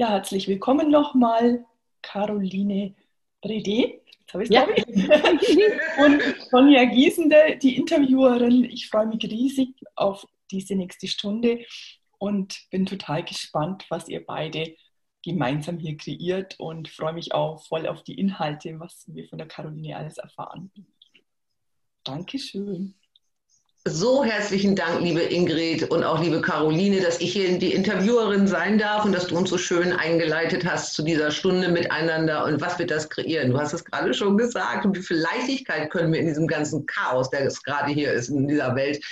Ja, herzlich willkommen nochmal, Caroline Brede. Jetzt habe ich ja. Und Sonja Giesende, die Interviewerin. Ich freue mich riesig auf diese nächste Stunde und bin total gespannt, was ihr beide gemeinsam hier kreiert und freue mich auch voll auf die Inhalte, was wir von der Caroline alles erfahren. Dankeschön. So herzlichen Dank, liebe Ingrid und auch liebe Caroline, dass ich hier die Interviewerin sein darf und dass du uns so schön eingeleitet hast zu dieser Stunde miteinander und was wird das kreieren. Du hast es gerade schon gesagt und wie viel Leichtigkeit können wir in diesem ganzen Chaos, der es gerade hier ist in dieser Welt,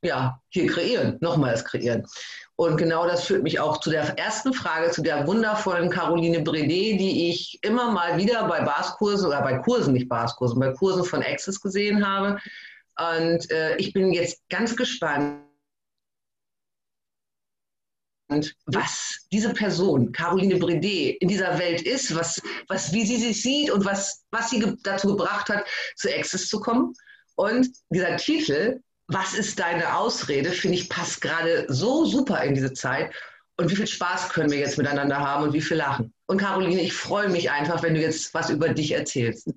ja, hier kreieren, nochmals kreieren. Und genau das führt mich auch zu der ersten Frage, zu der wundervollen Caroline Bredet, die ich immer mal wieder bei Baskursen oder bei Kursen, nicht Baskursen, bei Kursen von Access gesehen habe und äh, ich bin jetzt ganz gespannt, was diese Person, Caroline Bredet, in dieser Welt ist, was, was, wie sie sich sieht und was, was sie ge dazu gebracht hat, zu Access zu kommen. Und dieser Titel, Was ist deine Ausrede, finde ich, passt gerade so super in diese Zeit. Und wie viel Spaß können wir jetzt miteinander haben und wie viel Lachen. Und Caroline, ich freue mich einfach, wenn du jetzt was über dich erzählst.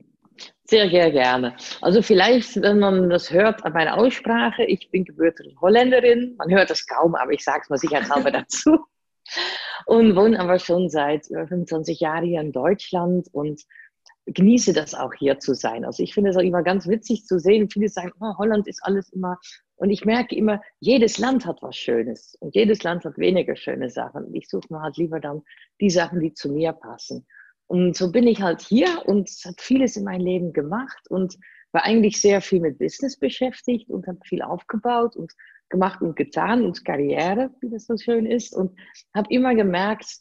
Sehr, sehr gerne. Also vielleicht, wenn man das hört an meiner Aussprache, ich bin gebürtige Holländerin. Man hört das kaum, aber ich sage es mal sicherheitshalber dazu. Und wohne aber schon seit über 25 Jahren hier in Deutschland und genieße das auch hier zu sein. Also ich finde es auch immer ganz witzig zu sehen. Viele sagen, oh, Holland ist alles immer. Und ich merke immer, jedes Land hat was Schönes und jedes Land hat weniger schöne Sachen. Ich suche mir halt lieber dann die Sachen, die zu mir passen. Und so bin ich halt hier und hat vieles in meinem Leben gemacht und war eigentlich sehr viel mit Business beschäftigt und habe viel aufgebaut und gemacht und getan und Karriere, wie das so schön ist. Und habe immer gemerkt,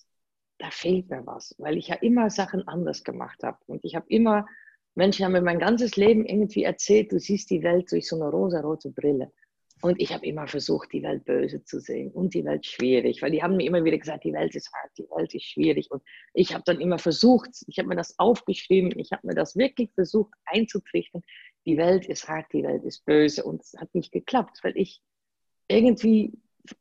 da fehlt mir was, weil ich ja immer Sachen anders gemacht habe. Und ich habe immer, Menschen haben mir mein ganzes Leben irgendwie erzählt, du siehst die Welt durch so eine rosa-rote Brille. Und ich habe immer versucht, die Welt böse zu sehen und die Welt schwierig, weil die haben mir immer wieder gesagt, die Welt ist hart, die Welt ist schwierig. Und ich habe dann immer versucht, ich habe mir das aufgeschrieben, ich habe mir das wirklich versucht einzutrichtern, die Welt ist hart, die Welt ist böse. Und es hat nicht geklappt, weil ich irgendwie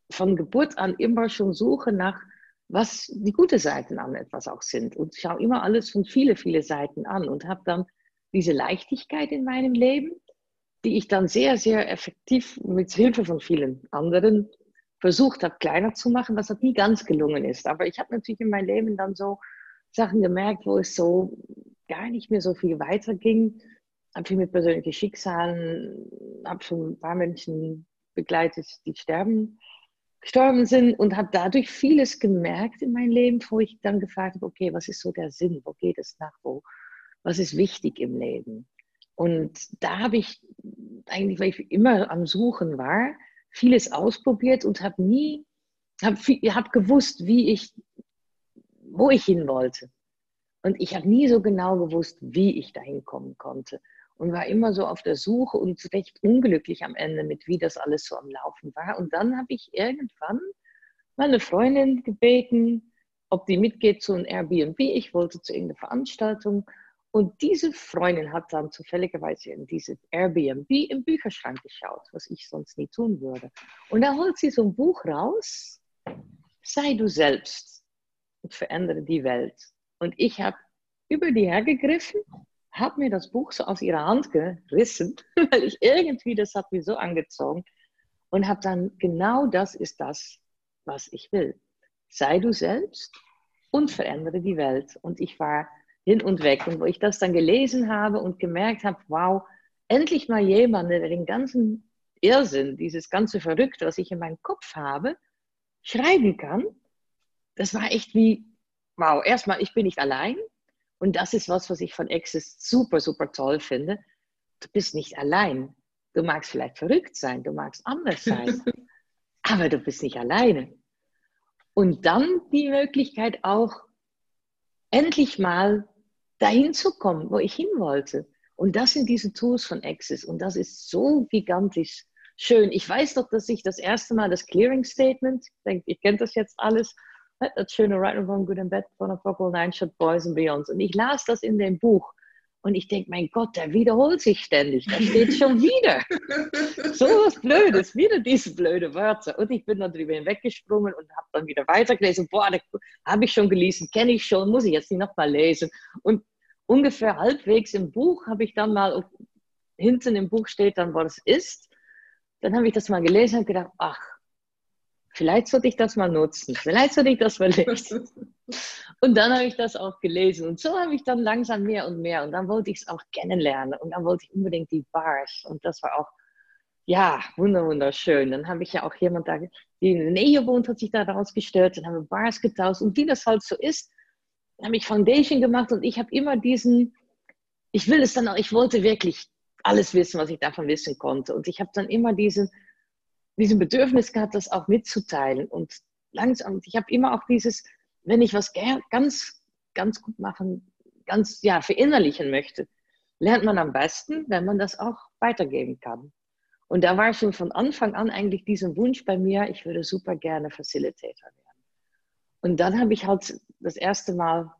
von Geburt an immer schon suche nach, was die gute Seiten an etwas auch sind. Und schaue immer alles von viele, viele Seiten an und habe dann diese Leichtigkeit in meinem Leben die ich dann sehr, sehr effektiv mit Hilfe von vielen anderen versucht habe, kleiner zu machen, was halt nie ganz gelungen ist. Aber ich habe natürlich in meinem Leben dann so Sachen gemerkt, wo es so gar nicht mehr so viel weiterging. Habe viel mit persönlichen Schicksalen, habe schon ein paar Menschen begleitet, die sterben, gestorben sind und habe dadurch vieles gemerkt in meinem Leben, wo ich dann gefragt habe, okay, was ist so der Sinn, wo geht es nach, wo, was ist wichtig im Leben? Und da habe ich eigentlich, weil ich immer am Suchen war, vieles ausprobiert und habe nie, habe hab gewusst, wie ich, wo ich hin wollte. Und ich habe nie so genau gewusst, wie ich dahin kommen konnte. Und war immer so auf der Suche und recht unglücklich am Ende mit, wie das alles so am Laufen war. Und dann habe ich irgendwann meine Freundin gebeten, ob die mitgeht zu einem Airbnb. Ich wollte zu irgendeiner Veranstaltung. Und diese Freundin hat dann zufälligerweise in diese Airbnb im Bücherschrank geschaut, was ich sonst nie tun würde. Und da holt sie so ein Buch raus, sei du selbst und verändere die Welt. Und ich habe über die hergegriffen, habe mir das Buch so aus ihrer Hand gerissen, weil ich irgendwie, das hat mich so angezogen und habe dann, genau das ist das, was ich will. Sei du selbst und verändere die Welt. Und ich war hin und weg. Und wo ich das dann gelesen habe und gemerkt habe, wow, endlich mal jemand, der den ganzen Irrsinn, dieses ganze Verrückte, was ich in meinem Kopf habe, schreiben kann, das war echt wie, wow, erstmal, ich bin nicht allein. Und das ist was, was ich von Access super, super toll finde. Du bist nicht allein. Du magst vielleicht verrückt sein, du magst anders sein, aber du bist nicht alleine. Und dann die Möglichkeit auch, endlich mal dahin zu kommen, wo ich hin wollte. Und das sind diese Tools von Access. Und das ist so gigantisch schön. Ich weiß doch, dass ich das erste Mal das Clearing Statement, ich denke, ihr kennt das jetzt alles, das schöne Right and Wrong, Good and Bad von Apocalypse, Nine Shot Boys and Beyonds. Und ich las das in dem Buch. Und ich denke, mein Gott, der wiederholt sich ständig. Da steht schon wieder. so was Blödes, wieder diese blöde Wörter. Und ich bin dann drüber hinweggesprungen und habe dann wieder weitergelesen. Boah, habe ich schon gelesen, kenne ich schon, muss ich jetzt nicht nochmal lesen. Und ungefähr halbwegs im Buch habe ich dann mal, hinten im Buch steht dann, was es ist. Dann habe ich das mal gelesen und gedacht, ach, vielleicht sollte ich das mal nutzen, vielleicht sollte ich das mal lesen. Und dann habe ich das auch gelesen. Und so habe ich dann langsam mehr und mehr. Und dann wollte ich es auch kennenlernen. Und dann wollte ich unbedingt die Bars. Und das war auch, ja, wunderschön. Dann habe ich ja auch jemand da, die in der Nähe wohnt, hat sich da rausgestellt. Dann haben wir Bars getauscht. Und wie das halt so ist, habe ich Foundation gemacht. Und ich habe immer diesen, ich will es dann auch, ich wollte wirklich alles wissen, was ich davon wissen konnte. Und ich habe dann immer diesen, diesen Bedürfnis gehabt, das auch mitzuteilen. Und langsam, ich habe immer auch dieses, wenn ich was ganz, ganz gut machen, ganz, ja, verinnerlichen möchte, lernt man am besten, wenn man das auch weitergeben kann. Und da war schon von Anfang an eigentlich diesen Wunsch bei mir, ich würde super gerne Facilitator werden. Und dann habe ich halt das erste Mal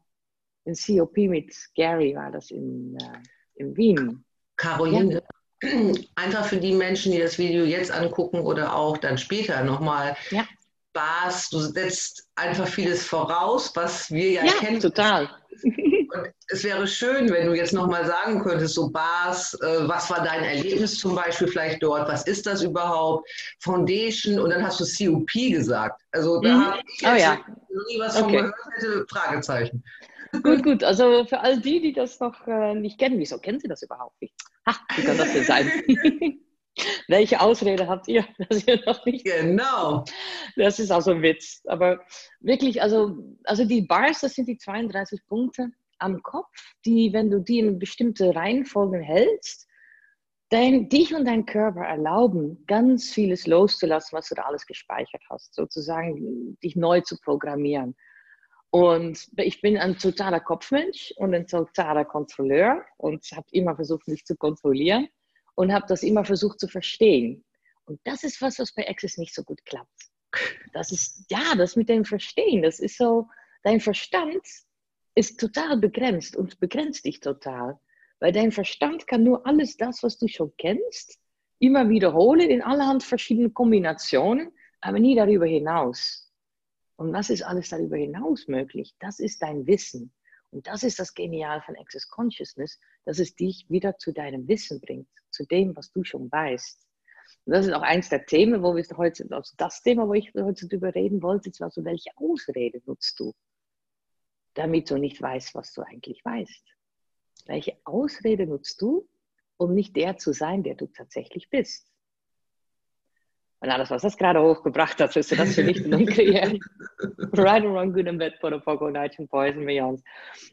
in COP mit Gary, war das in, äh, in Wien. Caroline, ja. einfach für die Menschen, die das Video jetzt angucken oder auch dann später nochmal. Ja. Bars, du setzt einfach vieles voraus, was wir ja, ja kennen. total. Und es wäre schön, wenn du jetzt nochmal sagen könntest, so Bars, äh, was war dein Erlebnis zum Beispiel vielleicht dort, was ist das überhaupt, Foundation und dann hast du COP gesagt. Also da mhm. habe ich jetzt oh, ja. nie was okay. von gehört hätte, Fragezeichen. Gut, gut. Also für all die, die das noch äh, nicht kennen, wieso kennen sie das überhaupt nicht? Ha, wie kann das denn sein? Welche Ausrede habt ihr, dass ihr noch nicht? Genau. Das ist also ein Witz. Aber wirklich, also, also die Bars, das sind die 32 Punkte am Kopf, die, wenn du die in bestimmte Reihenfolgen hältst, dein, dich und dein Körper erlauben, ganz vieles loszulassen, was du da alles gespeichert hast, sozusagen dich neu zu programmieren. Und ich bin ein totaler Kopfmensch und ein totaler Kontrolleur und habe immer versucht, mich zu kontrollieren und habe das immer versucht zu verstehen. Und das ist was, was bei Access nicht so gut klappt. Das ist, ja, das mit dem Verstehen, das ist so, dein Verstand ist total begrenzt und begrenzt dich total. Weil dein Verstand kann nur alles das, was du schon kennst, immer wiederholen in allerhand verschiedenen Kombinationen, aber nie darüber hinaus. Und was ist alles darüber hinaus möglich? Das ist dein Wissen. Und das ist das Genial von Access Consciousness, dass es dich wieder zu deinem Wissen bringt, zu dem, was du schon weißt. Und das ist auch eins der Themen, wo wir heute, also das Thema, wo ich heute darüber reden wollte, ist also, welche Ausrede nutzt du, damit du nicht weißt, was du eigentlich weißt? Welche Ausrede nutzt du, um nicht der zu sein, der du tatsächlich bist? Und alles, was das gerade hochgebracht hat, wirst du das für nicht kreieren. right and wrong, good and bad, for the Night and Poison, Beyond.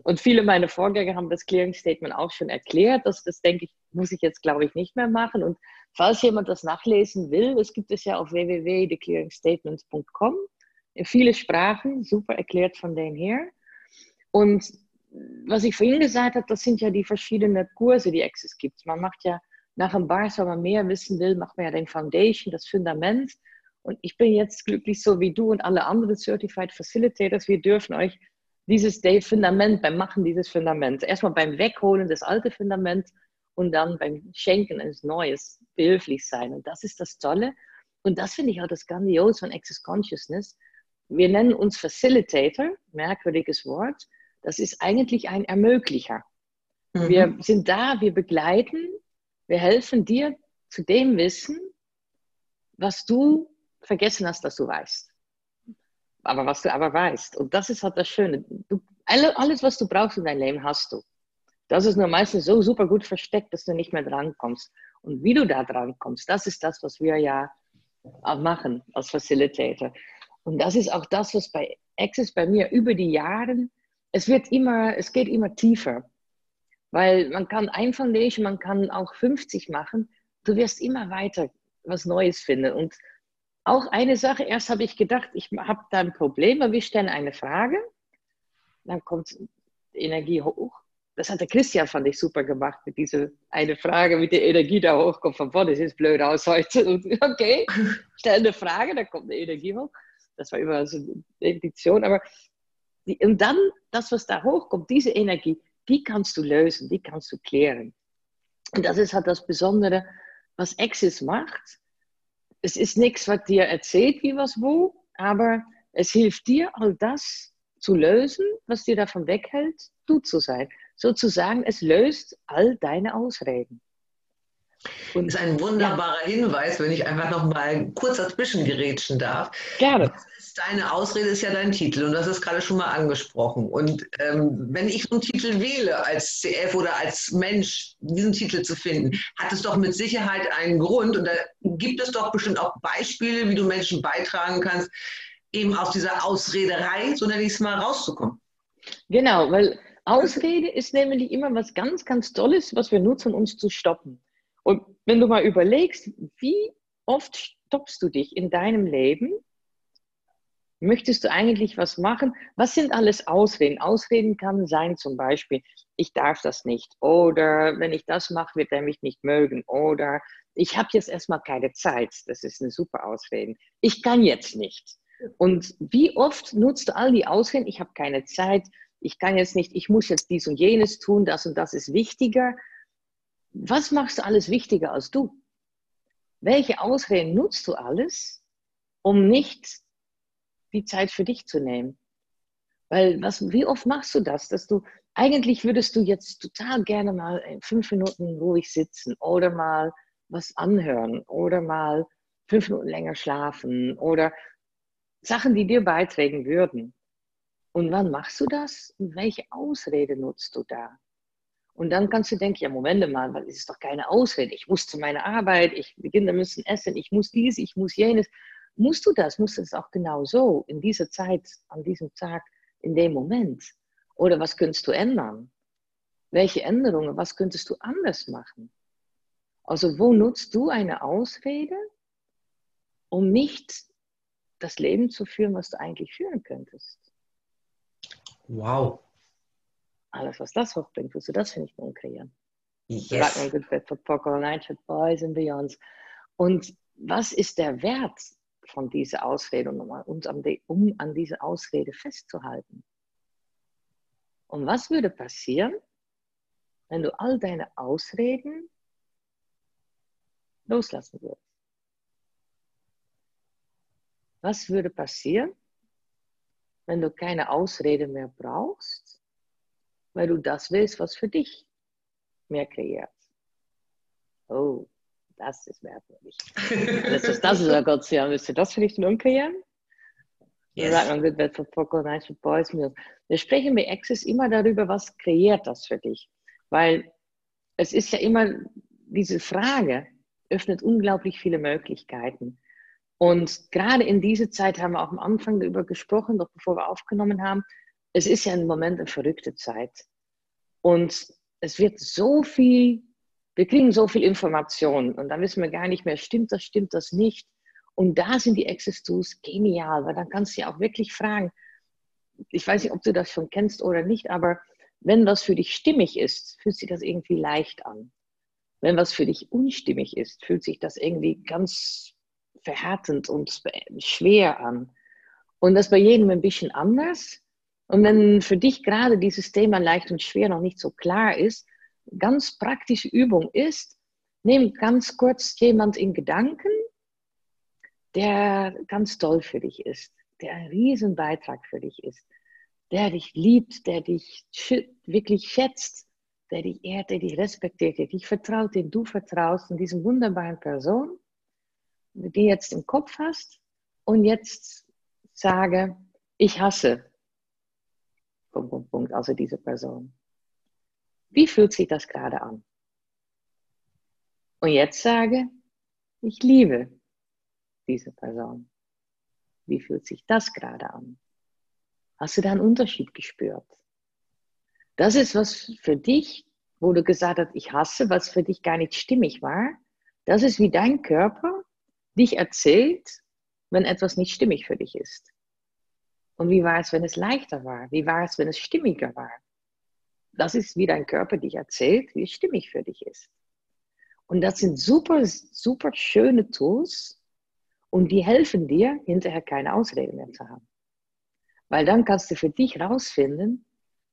Und viele meiner Vorgänger haben das Clearing Statement auch schon erklärt. Das, das denke ich, muss ich jetzt, glaube ich, nicht mehr machen. Und falls jemand das nachlesen will, das gibt es ja auf www.theclearingstatements.com in viele Sprachen, super erklärt von denen her. Und was ich vorhin gesagt habe, das sind ja die verschiedenen Kurse, die Access gibt. Man macht ja nach einem Bars, wenn man mehr wissen will, macht man ja den Foundation, das Fundament. Und ich bin jetzt glücklich, so wie du und alle anderen Certified Facilitators, wir dürfen euch dieses Day Fundament beim Machen dieses Fundaments, erstmal beim Wegholen des alten Fundaments und dann beim Schenken eines Neues behilflich sein. Und das ist das Tolle. Und das finde ich auch das Grandios von Access Consciousness. Wir nennen uns Facilitator, merkwürdiges Wort. Das ist eigentlich ein Ermöglicher. Mhm. Wir sind da, wir begleiten, wir helfen dir zu dem Wissen, was du vergessen hast, dass du weißt. Aber was du aber weißt. Und das ist halt das Schöne. Du, alles, was du brauchst in deinem Leben, hast du. Das ist nur meistens so super gut versteckt, dass du nicht mehr drankommst. Und wie du da drankommst, das ist das, was wir ja machen als Facilitator. Und das ist auch das, was bei Access bei mir über die Jahre, es wird immer, es geht immer tiefer. Weil man kann ein Foundation, man kann auch 50 machen. Du wirst immer weiter was Neues finden. Und auch eine Sache, erst habe ich gedacht, ich habe da ein Problem, aber wir stellen eine Frage. Dann kommt Energie hoch. Das hat der Christian, fand ich, super gemacht mit dieser eine Frage, mit der Energie da hochkommt. Von, boah, das ist blöd aus heute. Und, okay, stell eine Frage, dann kommt eine Energie hoch. Das war immer so eine Edition. Aber die, und dann, das, was da hochkommt, diese Energie, wie kannst du lösen, wie kannst du klären. Und das ist halt das Besondere, was Access macht. Es ist nichts, was dir erzählt, wie was wo, aber es hilft dir, all das zu lösen, was dir davon weghält, du zu sein. Sozusagen, es löst all deine Ausreden. Und ist ein wunderbarer ja. Hinweis, wenn ich einfach noch mal kurz dazwischen gerätschen darf. Gerne. Deine Ausrede ist ja dein Titel und hast es gerade schon mal angesprochen. Und ähm, wenn ich einen Titel wähle als CF oder als Mensch, diesen Titel zu finden, hat es doch mit Sicherheit einen Grund. Und da gibt es doch bestimmt auch Beispiele, wie du Menschen beitragen kannst, eben aus dieser Ausrederei, so nenne ich es mal, rauszukommen. Genau, weil Ausrede ist nämlich immer was ganz, ganz Tolles, was wir nutzen, uns zu stoppen. Und wenn du mal überlegst, wie oft stoppst du dich in deinem Leben? Möchtest du eigentlich was machen? Was sind alles Ausreden? Ausreden kann sein zum Beispiel, ich darf das nicht. Oder wenn ich das mache, wird er mich nicht mögen. Oder ich habe jetzt erstmal keine Zeit. Das ist eine super Ausrede. Ich kann jetzt nicht. Und wie oft nutzt du all die Ausreden? Ich habe keine Zeit. Ich kann jetzt nicht. Ich muss jetzt dies und jenes tun. Das und das ist wichtiger was machst du alles wichtiger als du? Welche Ausreden nutzt du alles, um nicht die Zeit für dich zu nehmen? Weil was, wie oft machst du das, dass du eigentlich würdest du jetzt total gerne mal fünf Minuten ruhig sitzen oder mal was anhören oder mal fünf Minuten länger schlafen oder Sachen, die dir beitragen würden. Und wann machst du das? Und welche Ausrede nutzt du da? Und dann kannst du denken, ja, Moment mal, weil es ist doch keine Ausrede. Ich muss zu meiner Arbeit, ich, die Kinder müssen essen, ich muss dies, ich muss jenes. Musst du das? Musst du das auch genau so, in dieser Zeit, an diesem Tag, in dem Moment? Oder was könntest du ändern? Welche Änderungen, was könntest du anders machen? Also wo nutzt du eine Ausrede, um nicht das Leben zu führen, was du eigentlich führen könntest? Wow, alles, was das hochbringt, wirst du das für nicht mehr kreieren. Yes. Good for Poker, for Boys and Beyonds. Und was ist der Wert von dieser Ausrede, um an diese Ausrede festzuhalten? Und was würde passieren, wenn du all deine Ausreden loslassen würdest? Was würde passieren, wenn du keine Ausrede mehr brauchst weil du das willst, was für dich mehr kreiert. Oh, das ist merkwürdig. das ist das, ist Gott sei Willst du das für dich nun kreieren? Yes. Sagt man, bed for Poco, nice for boys. Wir sprechen bei Access immer darüber, was kreiert das für dich? Weil es ist ja immer diese Frage, öffnet unglaublich viele Möglichkeiten. Und gerade in dieser Zeit haben wir auch am Anfang darüber gesprochen, doch bevor wir aufgenommen haben, es ist ja im Moment eine verrückte Zeit. Und es wird so viel, wir kriegen so viel Information und dann wissen wir gar nicht mehr, stimmt das, stimmt das nicht. Und da sind die Access Tools genial, weil dann kannst du ja auch wirklich fragen, ich weiß nicht, ob du das schon kennst oder nicht, aber wenn was für dich stimmig ist, fühlt sich das irgendwie leicht an. Wenn was für dich unstimmig ist, fühlt sich das irgendwie ganz verhärtend und schwer an. Und das bei jedem ein bisschen anders. Und wenn für dich gerade dieses Thema leicht und schwer noch nicht so klar ist, ganz praktische Übung ist, nimm ganz kurz jemand in Gedanken, der ganz toll für dich ist, der ein Riesenbeitrag für dich ist, der dich liebt, der dich wirklich schätzt, der dich ehrt, der dich respektiert, der dich vertraut, den du vertraust und diesen wunderbaren Person, die jetzt im Kopf hast und jetzt sage, ich hasse Punkt, Punkt, Punkt, also diese Person. Wie fühlt sich das gerade an? Und jetzt sage, ich liebe diese Person. Wie fühlt sich das gerade an? Hast du da einen Unterschied gespürt? Das ist was für dich, wo du gesagt hast, ich hasse, was für dich gar nicht stimmig war. Das ist wie dein Körper dich erzählt, wenn etwas nicht stimmig für dich ist. Und wie war es, wenn es leichter war? Wie war es, wenn es stimmiger war? Das ist, wie dein Körper dich erzählt, wie stimmig für dich ist. Und das sind super, super schöne Tools und die helfen dir, hinterher keine Ausrede mehr zu haben. Weil dann kannst du für dich rausfinden,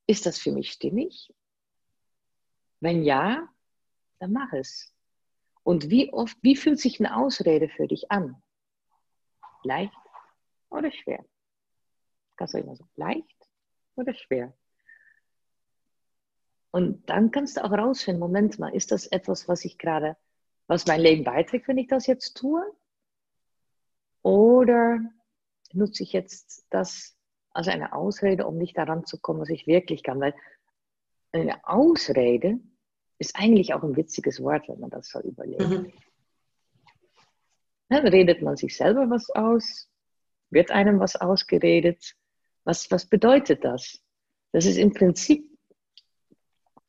ist das für mich stimmig Wenn ja, dann mach es. Und wie oft, wie fühlt sich eine Ausrede für dich an? Leicht oder schwer? Kannst du immer so, leicht oder schwer? Und dann kannst du auch rausfinden, Moment mal, ist das etwas, was ich gerade, was mein Leben beiträgt, wenn ich das jetzt tue? Oder nutze ich jetzt das als eine Ausrede, um nicht daran zu kommen, was ich wirklich kann? Weil eine Ausrede ist eigentlich auch ein witziges Wort, wenn man das so überlegt. Mhm. Dann redet man sich selber was aus, wird einem was ausgeredet. Was, was bedeutet das? Das ist im Prinzip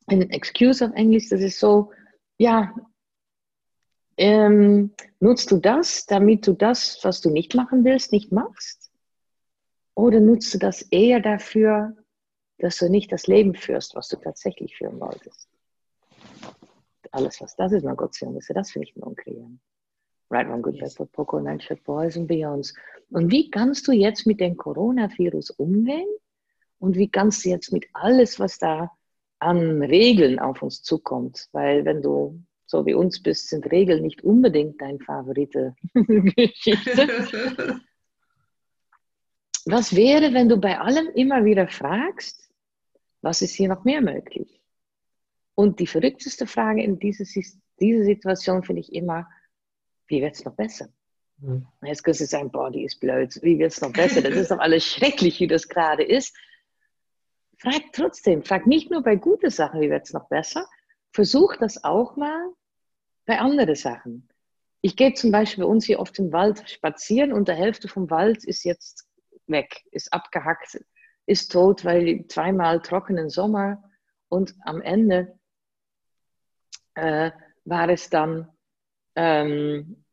ein Excuse auf Englisch, das ist so, ja, ähm, nutzt du das, damit du das, was du nicht machen willst, nicht machst? Oder nutzt du das eher dafür, dass du nicht das Leben führst, was du tatsächlich führen wolltest? Alles, was das ist, mein Gott, das finde ich nur kreieren. Right, one good, bad, Poco, nine, boys and beyonds. Und wie kannst du jetzt mit dem Coronavirus umgehen? Und wie kannst du jetzt mit alles, was da an Regeln auf uns zukommt? Weil wenn du so wie uns bist, sind Regeln nicht unbedingt deine favorite Geschichte. Was wäre, wenn du bei allem immer wieder fragst, was ist hier noch mehr möglich? Und die verrückteste Frage in dieser, dieser Situation finde ich immer, wie wird es noch besser? Mhm. Jetzt kannst du sagen, boah, die ist blöd, wie wird es noch besser? Das ist doch alles schrecklich, wie das gerade ist. Frag trotzdem, frag nicht nur bei guten Sachen, wie wird es noch besser, versuch das auch mal bei anderen Sachen. Ich gehe zum Beispiel bei uns hier oft im Wald spazieren und der Hälfte vom Wald ist jetzt weg, ist abgehackt, ist tot, weil zweimal trockenen Sommer und am Ende äh, war es dann ähm,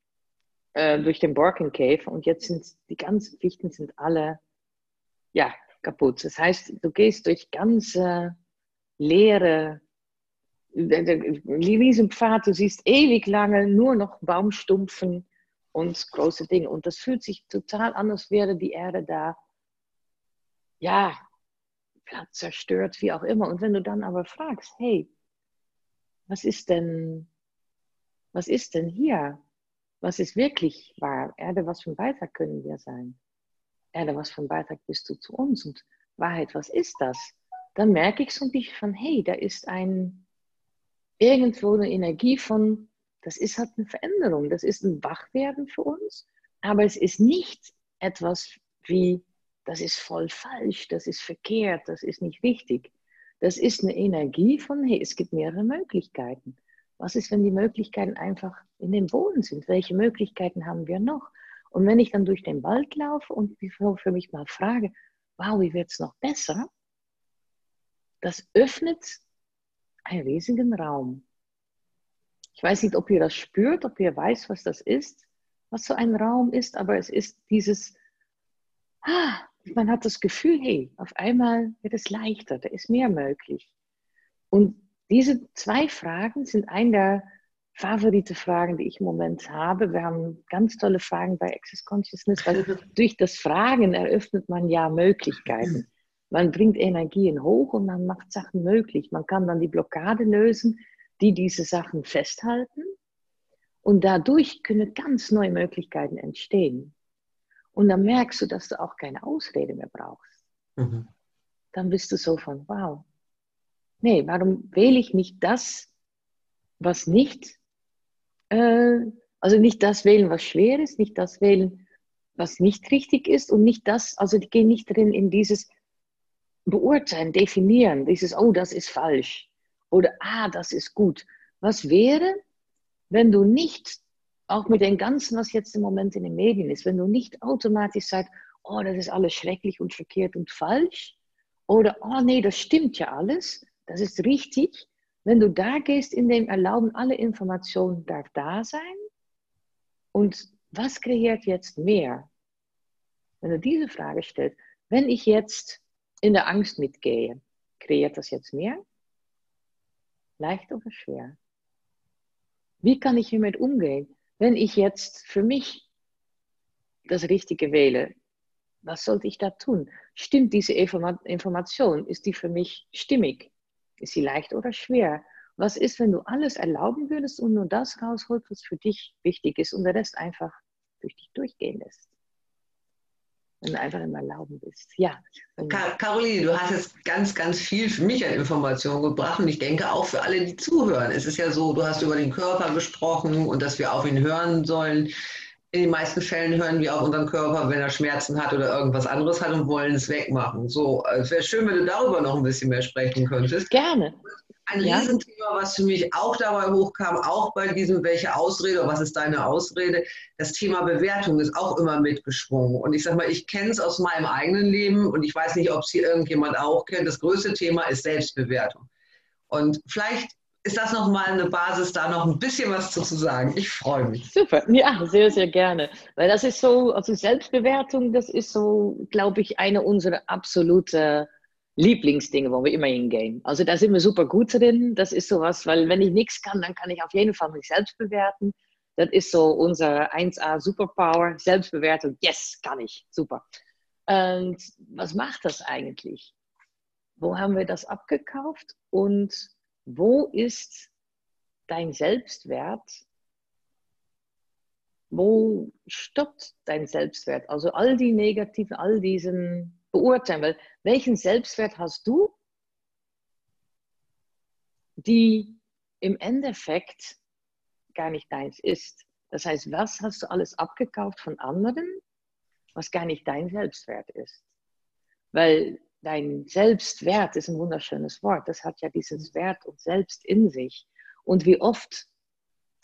äh, durch den Borken Cave und jetzt sind die ganzen Fichten sind alle ja, kaputt. Das heißt, du gehst durch ganze leere Riesenpfad, du siehst ewig lange nur noch Baumstumpfen und große Dinge. Und das fühlt sich total an, als wäre die Erde da, ja, Platz zerstört, wie auch immer. Und wenn du dann aber fragst, hey, was ist denn, was ist denn hier? Was ist wirklich wahr? Erde, was für ein Beitrag können wir sein? Erde, was für ein Beitrag bist du zu uns? Und Wahrheit, was ist das? Dann merke ich so ein bisschen von, hey, da ist ein, irgendwo eine Energie von, das ist halt eine Veränderung, das ist ein Wachwerden für uns, aber es ist nicht etwas wie, das ist voll falsch, das ist verkehrt, das ist nicht wichtig. Das ist eine Energie von, hey, es gibt mehrere Möglichkeiten. Was ist, wenn die Möglichkeiten einfach in dem Boden sind? Welche Möglichkeiten haben wir noch? Und wenn ich dann durch den Wald laufe und für mich mal frage, wow, wie wird es noch besser? Das öffnet einen riesigen Raum. Ich weiß nicht, ob ihr das spürt, ob ihr weiß, was das ist, was so ein Raum ist, aber es ist dieses, ah, man hat das Gefühl, hey, auf einmal wird es leichter, da ist mehr möglich. Und diese zwei Fragen sind eine der favorite Fragen, die ich im Moment habe. Wir haben ganz tolle Fragen bei Access Consciousness, weil durch das Fragen eröffnet man ja Möglichkeiten. Man bringt Energien hoch und man macht Sachen möglich. Man kann dann die Blockade lösen, die diese Sachen festhalten. Und dadurch können ganz neue Möglichkeiten entstehen. Und dann merkst du, dass du auch keine Ausrede mehr brauchst. Mhm. Dann bist du so von, wow. Nee, warum wähle ich nicht das, was nicht, äh, also nicht das wählen, was schwer ist, nicht das wählen, was nicht richtig ist und nicht das, also die gehen nicht drin in dieses beurteilen, definieren, dieses, oh, das ist falsch oder ah, das ist gut. Was wäre, wenn du nicht auch mit dem Ganzen, was jetzt im Moment in den Medien ist, wenn du nicht automatisch sagst, oh, das ist alles schrecklich und verkehrt und falsch, oder oh nee, das stimmt ja alles, das ist richtig. Wenn du da gehst in dem Erlauben, alle Informationen darf da sein. Und was kreiert jetzt mehr? Wenn du diese Frage stellst, wenn ich jetzt in der Angst mitgehe, kreiert das jetzt mehr? Leicht oder schwer? Wie kann ich hiermit umgehen? wenn ich jetzt für mich das Richtige wähle, was sollte ich da tun? Stimmt diese Information? Ist die für mich stimmig? Ist sie leicht oder schwer? was ist, wenn du alles erlauben würdest und nur das rausholst, was für dich wichtig ist und der Rest einfach durch dich durchgehen lässt? Wenn du einfach im Erlauben bist. Ja. Caroline, du hast jetzt ganz, ganz viel für mich an Informationen gebracht und ich denke auch für alle, die zuhören. Es ist ja so, du hast über den Körper gesprochen und dass wir auf ihn hören sollen in den meisten Fällen hören wir auf unseren Körper, wenn er Schmerzen hat oder irgendwas anderes hat und wollen es wegmachen. So, es wäre schön, wenn du darüber noch ein bisschen mehr sprechen könntest. Gerne. Ein ja. Riesenthema, was für mich auch dabei hochkam, auch bei diesem, welche Ausrede, was ist deine Ausrede? Das Thema Bewertung ist auch immer mitgeschwungen. Und ich sage mal, ich kenne es aus meinem eigenen Leben und ich weiß nicht, ob es hier irgendjemand auch kennt. Das größte Thema ist Selbstbewertung. Und vielleicht ist das nochmal eine Basis, da noch ein bisschen was zu, zu sagen. Ich freue mich. Super, ja, sehr, sehr gerne. Weil das ist so, also Selbstbewertung, das ist so, glaube ich, eine unserer absoluten Lieblingsdinge, wo wir immer hingehen. Also da sind wir super gut drin. Das ist sowas, weil wenn ich nichts kann, dann kann ich auf jeden Fall mich selbst bewerten. Das ist so unser 1A Superpower. Selbstbewertung, yes, kann ich, super. Und was macht das eigentlich? Wo haben wir das abgekauft? Und wo ist dein Selbstwert? Wo stoppt dein Selbstwert? Also all die negativen, all diesen Beurteilen. Weil welchen Selbstwert hast du, die im Endeffekt gar nicht deins ist? Das heißt, was hast du alles abgekauft von anderen, was gar nicht dein Selbstwert ist? Weil dein Selbstwert ist ein wunderschönes Wort. Das hat ja dieses Wert und Selbst in sich. Und wie oft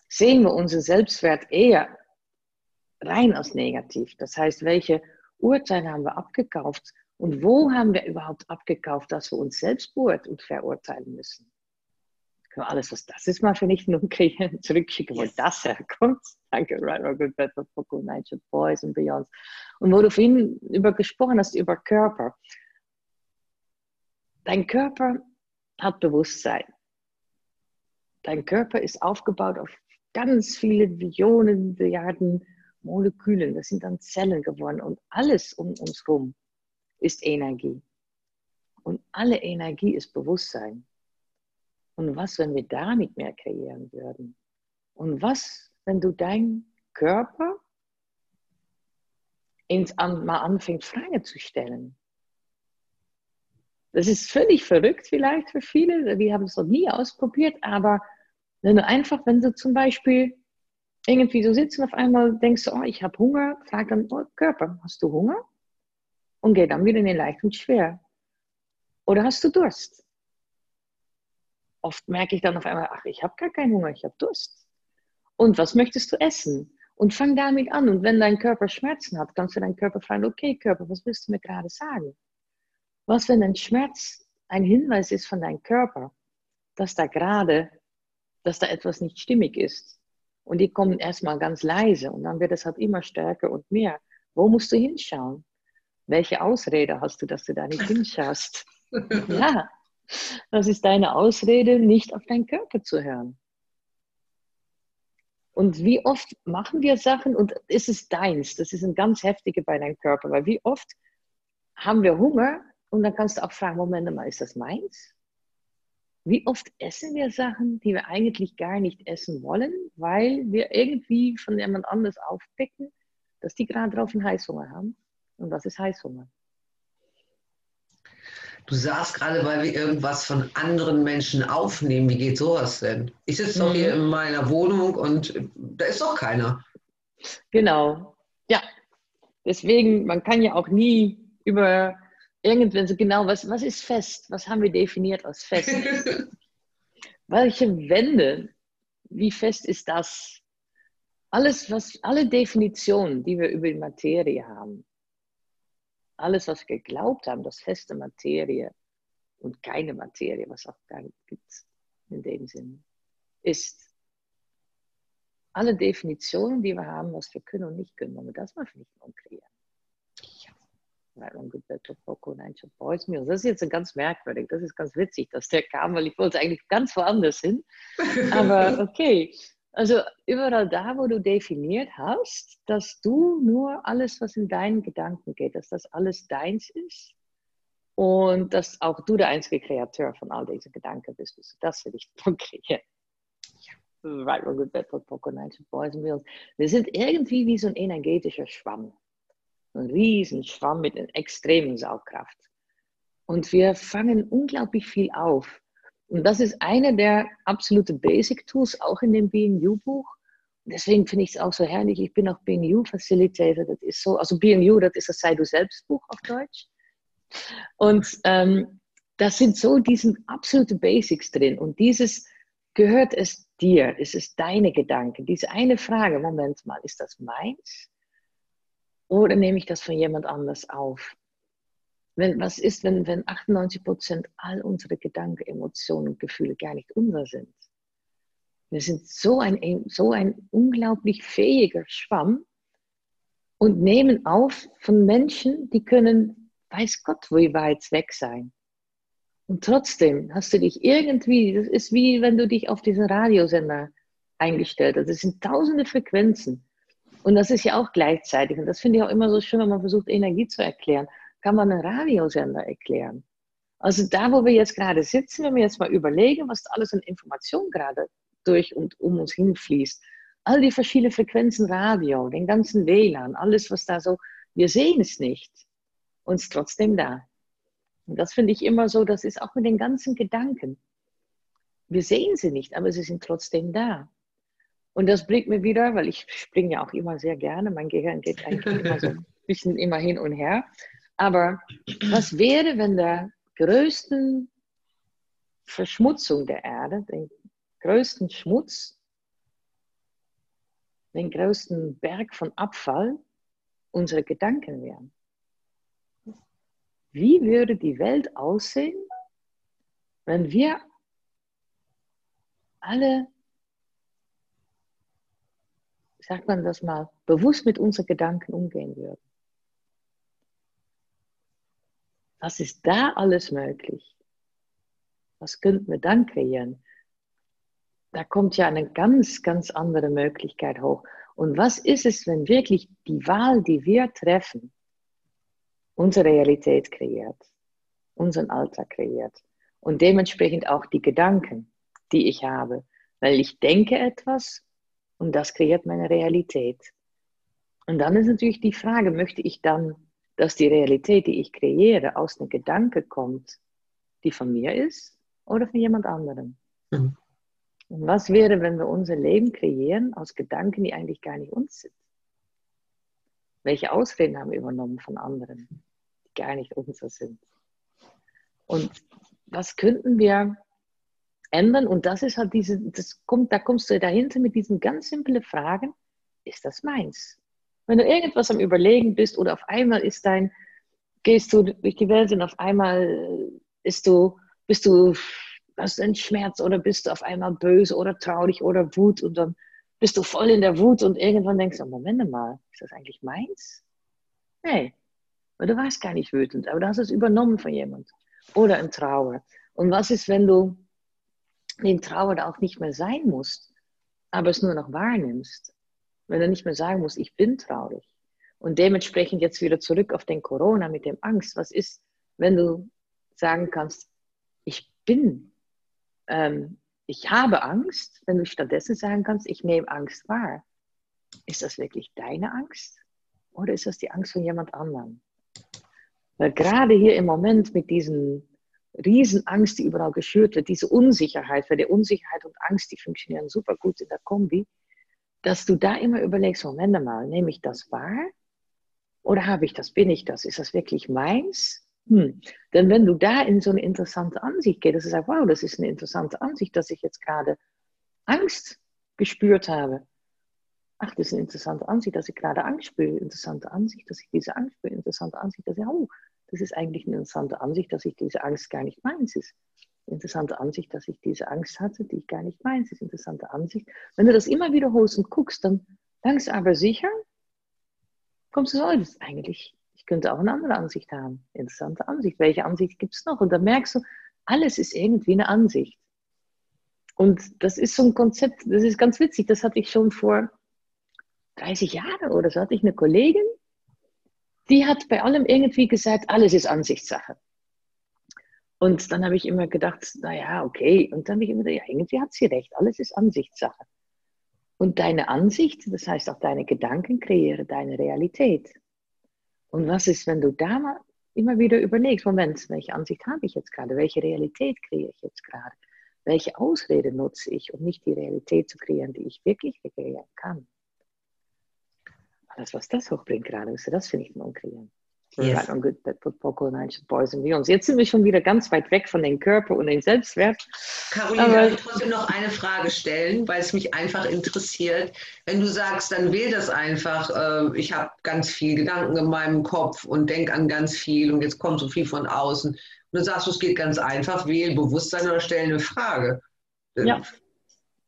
sehen wir unseren Selbstwert eher rein als negativ. Das heißt, welche Urteile haben wir abgekauft und wo haben wir überhaupt abgekauft, dass wir uns selbst beurteilen und verurteilen müssen? Können wir alles, was das ist, mal vernichten und kriegen, zurückschicken, wo yes. das herkommt. Danke, Right Good, Better, Focus, Nature, Boys und Beyond. Und wo du vorhin über gesprochen hast, über Körper. Dein Körper hat Bewusstsein. Dein Körper ist aufgebaut auf ganz viele Billionen, Milliarden Molekülen. Das sind dann Zellen geworden. Und alles um uns herum ist Energie. Und alle Energie ist Bewusstsein. Und was, wenn wir da nicht mehr kreieren würden? Und was, wenn du deinen Körper ins, mal anfängt, Fragen zu stellen? Das ist völlig verrückt vielleicht für viele, die haben es noch nie ausprobiert, aber wenn du einfach, wenn du zum Beispiel irgendwie so sitzt und auf einmal denkst, oh, ich habe Hunger, frag dann, oh, Körper, hast du Hunger? Und geh dann wieder in den leicht und schwer. Oder hast du Durst? Oft merke ich dann auf einmal, ach, ich habe gar keinen Hunger, ich habe Durst. Und was möchtest du essen? Und fang damit an. Und wenn dein Körper Schmerzen hat, kannst du deinen Körper fragen, okay, Körper, was willst du mir gerade sagen? Was, wenn ein Schmerz ein Hinweis ist von deinem Körper, dass da gerade, dass da etwas nicht stimmig ist? Und die kommen erstmal ganz leise und dann wird es halt immer stärker und mehr. Wo musst du hinschauen? Welche Ausrede hast du, dass du da nicht hinschaust? ja, das ist deine Ausrede, nicht auf deinen Körper zu hören. Und wie oft machen wir Sachen und ist es deins? Das ist ein ganz heftige bei deinem Körper, weil wie oft haben wir Hunger und dann kannst du auch fragen, Moment mal, ist das meins? Wie oft essen wir Sachen, die wir eigentlich gar nicht essen wollen, weil wir irgendwie von jemand anders aufpicken, dass die gerade drauf einen Heißhunger haben? Und was ist Heißhunger? Du sagst gerade, weil wir irgendwas von anderen Menschen aufnehmen. Wie geht sowas denn? Ich sitze doch hier mhm. in meiner Wohnung und da ist doch keiner. Genau. Ja. Deswegen, man kann ja auch nie über irgendwann so genau, was, was ist fest? Was haben wir definiert als fest? Welche Wände? Wie fest ist das? Alles, was, alle Definitionen, die wir über die Materie haben, alles, was wir geglaubt haben, dass feste Materie und keine Materie, was auch gar nicht gibt in dem Sinn, ist alle Definitionen, die wir haben, was wir können und nicht können, wenn wir das mal vernichten und kreieren. Das ist jetzt ganz merkwürdig, das ist ganz witzig, dass der kam, weil ich wollte eigentlich ganz woanders hin. Aber okay, also überall da, wo du definiert hast, dass du nur alles, was in deinen Gedanken geht, dass das alles deins ist, und dass auch du der einzige Kreateur von all diesen Gedanken bist. Also das will ich von kreieren. Right Wrong Good Bad Poco Boys and Girls. Wir sind irgendwie wie so ein energetischer Schwamm. Ein riesen Schwamm mit einer extremen Saugkraft. Und wir fangen unglaublich viel auf. Und das ist eine der absoluten Basic Tools, auch in dem Being You Buch. Deswegen finde ich es auch so herrlich. Ich bin auch Being You Facilitator. Das ist so, also You, das ist das Sei du selbst Buch auf Deutsch. Und ähm, das sind so diese absolute Basics drin. Und dieses gehört es dir, ist es deine Gedanken. Diese eine Frage, Moment mal, ist das meins? Oder nehme ich das von jemand anders auf? Wenn, was ist, wenn, wenn 98 Prozent all unsere Gedanken, Emotionen und Gefühle gar nicht unser sind? Wir sind so ein, so ein unglaublich fähiger Schwamm und nehmen auf von Menschen, die können, weiß Gott, wie weit weg sein. Und trotzdem hast du dich irgendwie, das ist wie wenn du dich auf diesen Radiosender eingestellt hast. Das sind tausende Frequenzen. Und das ist ja auch gleichzeitig. Und das finde ich auch immer so schön, wenn man versucht, Energie zu erklären kann man einen Radiosender erklären. Also da, wo wir jetzt gerade sitzen, wenn wir jetzt mal überlegen, was alles an Information gerade durch und um uns hinfließt, all die verschiedenen Frequenzen Radio, den ganzen WLAN, alles, was da so, wir sehen es nicht, uns trotzdem da. Und das finde ich immer so, das ist auch mit den ganzen Gedanken. Wir sehen sie nicht, aber sie sind trotzdem da. Und das bringt mir wieder, weil ich springe ja auch immer sehr gerne, mein Gehirn geht eigentlich immer so ein bisschen immer hin und her. Aber was wäre, wenn der größten Verschmutzung der Erde, den größten Schmutz, den größten Berg von Abfall unsere Gedanken wären? Wie würde die Welt aussehen, wenn wir alle, sagt man das mal, bewusst mit unseren Gedanken umgehen würden? Was ist da alles möglich? Was könnten wir dann kreieren? Da kommt ja eine ganz, ganz andere Möglichkeit hoch. Und was ist es, wenn wirklich die Wahl, die wir treffen, unsere Realität kreiert, unseren Alltag kreiert und dementsprechend auch die Gedanken, die ich habe, weil ich denke etwas und das kreiert meine Realität. Und dann ist natürlich die Frage, möchte ich dann dass die Realität, die ich kreiere, aus einem Gedanke kommt, die von mir ist oder von jemand anderem. Mhm. Und was wäre, wenn wir unser Leben kreieren aus Gedanken, die eigentlich gar nicht uns sind? Welche Ausreden haben wir übernommen von anderen, die gar nicht unser sind? Und was könnten wir ändern? Und das ist halt diese, das kommt, da kommst du dahinter mit diesen ganz simplen Fragen. Ist das meins? Wenn du irgendwas am Überlegen bist oder auf einmal ist dein, gehst du durch die Welt und auf einmal ist du, bist du, hast du einen Schmerz oder bist du auf einmal böse oder traurig oder Wut und dann bist du voll in der Wut und irgendwann denkst du, Moment mal, ist das eigentlich meins? Nee, weil du warst gar nicht wütend, aber du hast es übernommen von jemand. Oder in Trauer. Und was ist, wenn du in Trauer da auch nicht mehr sein musst, aber es nur noch wahrnimmst? wenn er nicht mehr sagen muss, ich bin traurig. Und dementsprechend jetzt wieder zurück auf den Corona mit dem Angst. Was ist, wenn du sagen kannst, ich bin, ähm, ich habe Angst, wenn du stattdessen sagen kannst, ich nehme Angst wahr. Ist das wirklich deine Angst oder ist das die Angst von jemand anderem? Weil gerade hier im Moment mit diesen Riesenangst, die überall geschürt wird, diese Unsicherheit, weil die Unsicherheit und Angst, die funktionieren super gut in der Kombi, dass du da immer überlegst, Moment mal, nehme ich das wahr? Oder habe ich das, bin ich das? Ist das wirklich meins? Hm. Denn wenn du da in so eine interessante Ansicht gehst, dass du sagst, wow, das ist eine interessante Ansicht, dass ich jetzt gerade Angst gespürt habe. Ach, das ist eine interessante Ansicht, dass ich gerade Angst spüre. Interessante Ansicht, dass ich diese Angst spüre. Interessante Ansicht, dass ich, oh, das ist eigentlich eine interessante Ansicht, dass ich diese Angst gar nicht meins ist interessante Ansicht, dass ich diese Angst hatte, die ich gar nicht meine. Das ist interessante Ansicht. Wenn du das immer wiederholst und guckst, dann langsam aber sicher kommst du so, das ist eigentlich, ich könnte auch eine andere Ansicht haben. Interessante Ansicht. Welche Ansicht gibt es noch? Und dann merkst du, alles ist irgendwie eine Ansicht. Und das ist so ein Konzept, das ist ganz witzig, das hatte ich schon vor 30 Jahren oder so, hatte ich eine Kollegin, die hat bei allem irgendwie gesagt, alles ist Ansichtssache. Und dann habe ich immer gedacht, naja, okay. Und dann habe ich immer gedacht, ja, irgendwie hat sie recht, alles ist Ansichtssache. Und deine Ansicht, das heißt auch deine Gedanken kreieren deine Realität. Und was ist, wenn du da mal immer wieder überlegst, Moment, welche Ansicht habe ich jetzt gerade? Welche Realität kreiere ich jetzt gerade? Welche Ausrede nutze ich, um nicht die Realität zu kreieren, die ich wirklich kreieren kann? Alles, was das hochbringt gerade, das finde ich nun kreieren. Yes. Right good. Jetzt sind wir schon wieder ganz weit weg von dem Körper und dem Selbstwert. Caroline, Aber, darf ich trotzdem noch eine Frage stellen, weil es mich einfach interessiert. Wenn du sagst, dann wähl das einfach. Äh, ich habe ganz viel Gedanken in meinem Kopf und denke an ganz viel und jetzt kommt so viel von außen. Und du sagst, es geht ganz einfach, wähl Bewusstsein oder stell eine Frage. Ja.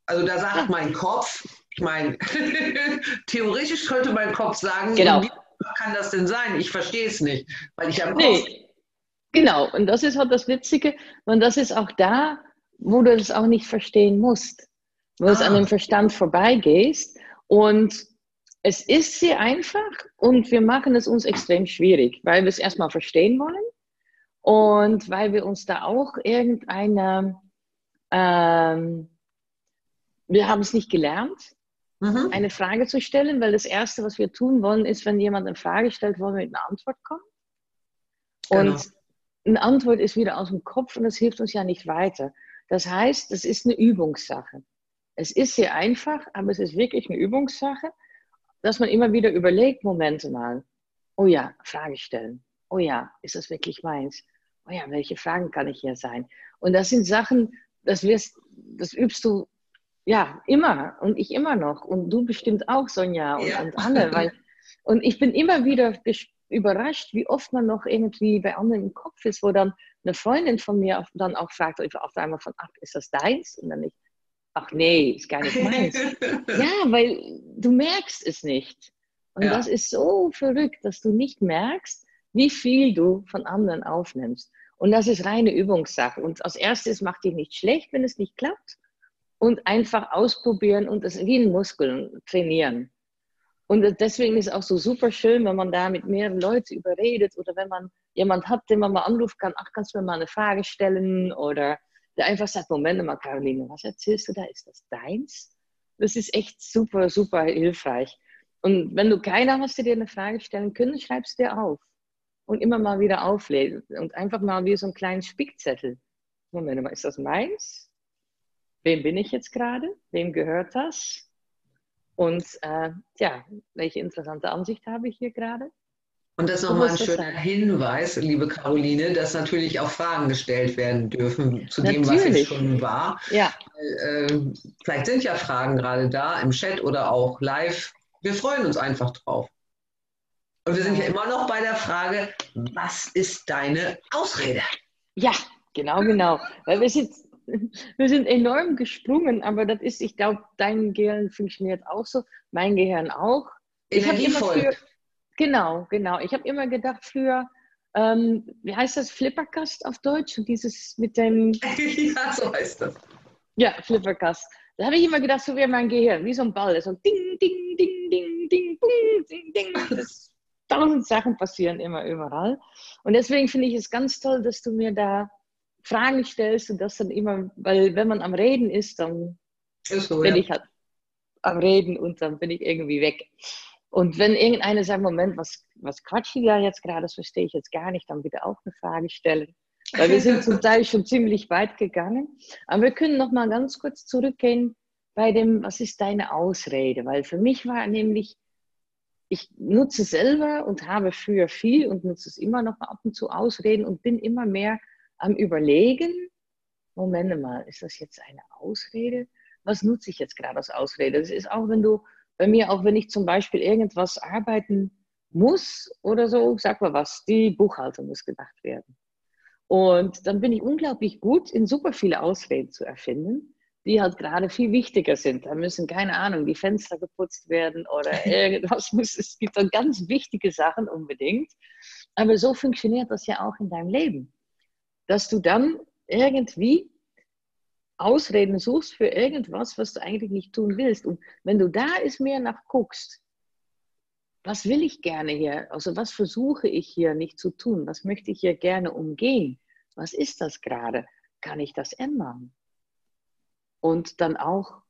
Also da sagt mein Kopf, ich meine, theoretisch könnte mein Kopf sagen, genau kann das denn sein? Ich verstehe es nicht, weil ich habe nee. Genau, und das ist halt das Witzige. Und das ist auch da, wo du das auch nicht verstehen musst. Wo du ah. an dem Verstand vorbeigehst. Und es ist sehr einfach und wir machen es uns extrem schwierig, weil wir es erstmal verstehen wollen und weil wir uns da auch irgendeine, ähm, wir haben es nicht gelernt mhm. eine Frage zu stellen, weil das Erste, was wir tun wollen, ist, wenn jemand eine Frage stellt, wollen wir mit einer Antwort kommen. Genau. Und eine Antwort ist wieder aus dem Kopf und das hilft uns ja nicht weiter. Das heißt, es ist eine Übungssache. Es ist sehr einfach, aber es ist wirklich eine Übungssache, dass man immer wieder überlegt, Momente mal, oh ja, Frage stellen. Oh ja, ist das wirklich meins? Oh ja, welche Fragen kann ich hier sein? Und das sind Sachen, das, wirst, das übst du ja, immer. Und ich immer noch. Und du bestimmt auch, Sonja und, ja. und alle. Weil, und ich bin immer wieder überrascht, wie oft man noch irgendwie bei anderen im Kopf ist, wo dann eine Freundin von mir dann auch fragt, auf einmal von, ach, ist das deins? Und dann nicht, ach nee, ist gar nicht meins. ja, weil du merkst es nicht. Und ja. das ist so verrückt, dass du nicht merkst, wie viel du von anderen aufnimmst. Und das ist reine Übungssache. Und als erstes macht dich nicht schlecht, wenn es nicht klappt und einfach ausprobieren und es wie ein Muskel trainieren. Und deswegen ist es auch so super schön, wenn man da mit mehreren Leuten überredet oder wenn man jemand hat, den man mal anrufen kann, ach, kannst du mir mal eine Frage stellen oder der einfach sagt, Moment mal, Caroline, was erzählst du da? Ist das deins? Das ist echt super, super hilfreich. Und wenn du keiner hast, der dir eine Frage stellen können, schreibst du dir auf. Und immer mal wieder auflesen. Und einfach mal wie so einen kleinen Spickzettel. Moment mal, ist das meins? Wem bin ich jetzt gerade, wem gehört das und äh, ja, welche interessante Ansicht habe ich hier gerade. Und das ist nochmal ein schöner Hinweis, liebe Caroline, dass natürlich auch Fragen gestellt werden dürfen zu natürlich. dem, was jetzt schon war. Ja. Äh, vielleicht sind ja Fragen gerade da im Chat oder auch live. Wir freuen uns einfach drauf. Und wir sind ja immer noch bei der Frage, was ist deine Ausrede? Ja, genau, genau. Weil wir sind wir sind enorm gesprungen, aber das ist, ich glaube, dein Gehirn funktioniert auch so, mein Gehirn auch. Ich habe immer früher, genau, genau. Ich habe immer gedacht früher, ähm, wie heißt das, Flipperkast auf Deutsch? Und dieses mit dem. ja, so heißt das. Ja, Flipperkast. Da habe ich immer gedacht, so wie mein Gehirn, wie so ein Ball, so ding, ding, ding, ding, ding, boom, ding, ding. Das, tausend Sachen passieren immer überall. Und deswegen finde ich es ganz toll, dass du mir da Fragen stellst und das dann immer, weil wenn man am Reden ist, dann ist so, bin ja. ich halt am Reden und dann bin ich irgendwie weg. Und wenn irgendeiner sagt, Moment, was, was quatscht die da jetzt gerade, das verstehe ich jetzt gar nicht, dann bitte auch eine Frage stellen. Weil wir sind zum Teil schon ziemlich weit gegangen. Aber wir können noch mal ganz kurz zurückgehen bei dem, was ist deine Ausrede? Weil für mich war nämlich, ich nutze selber und habe früher viel und nutze es immer noch ab und zu Ausreden und bin immer mehr am Überlegen, Moment mal, ist das jetzt eine Ausrede? Was nutze ich jetzt gerade als Ausrede? Das ist auch, wenn du, bei mir, auch wenn ich zum Beispiel irgendwas arbeiten muss oder so, sag mal was, die Buchhaltung muss gedacht werden. Und dann bin ich unglaublich gut, in super viele Ausreden zu erfinden, die halt gerade viel wichtiger sind. Da müssen, keine Ahnung, die Fenster geputzt werden oder irgendwas muss. Es gibt dann ganz wichtige Sachen unbedingt. Aber so funktioniert das ja auch in deinem Leben dass du dann irgendwie Ausreden suchst für irgendwas, was du eigentlich nicht tun willst. Und wenn du da ist mehr nach guckst, was will ich gerne hier? Also was versuche ich hier nicht zu tun? Was möchte ich hier gerne umgehen? was ist das gerade? Kann ich das ändern? Und dann auch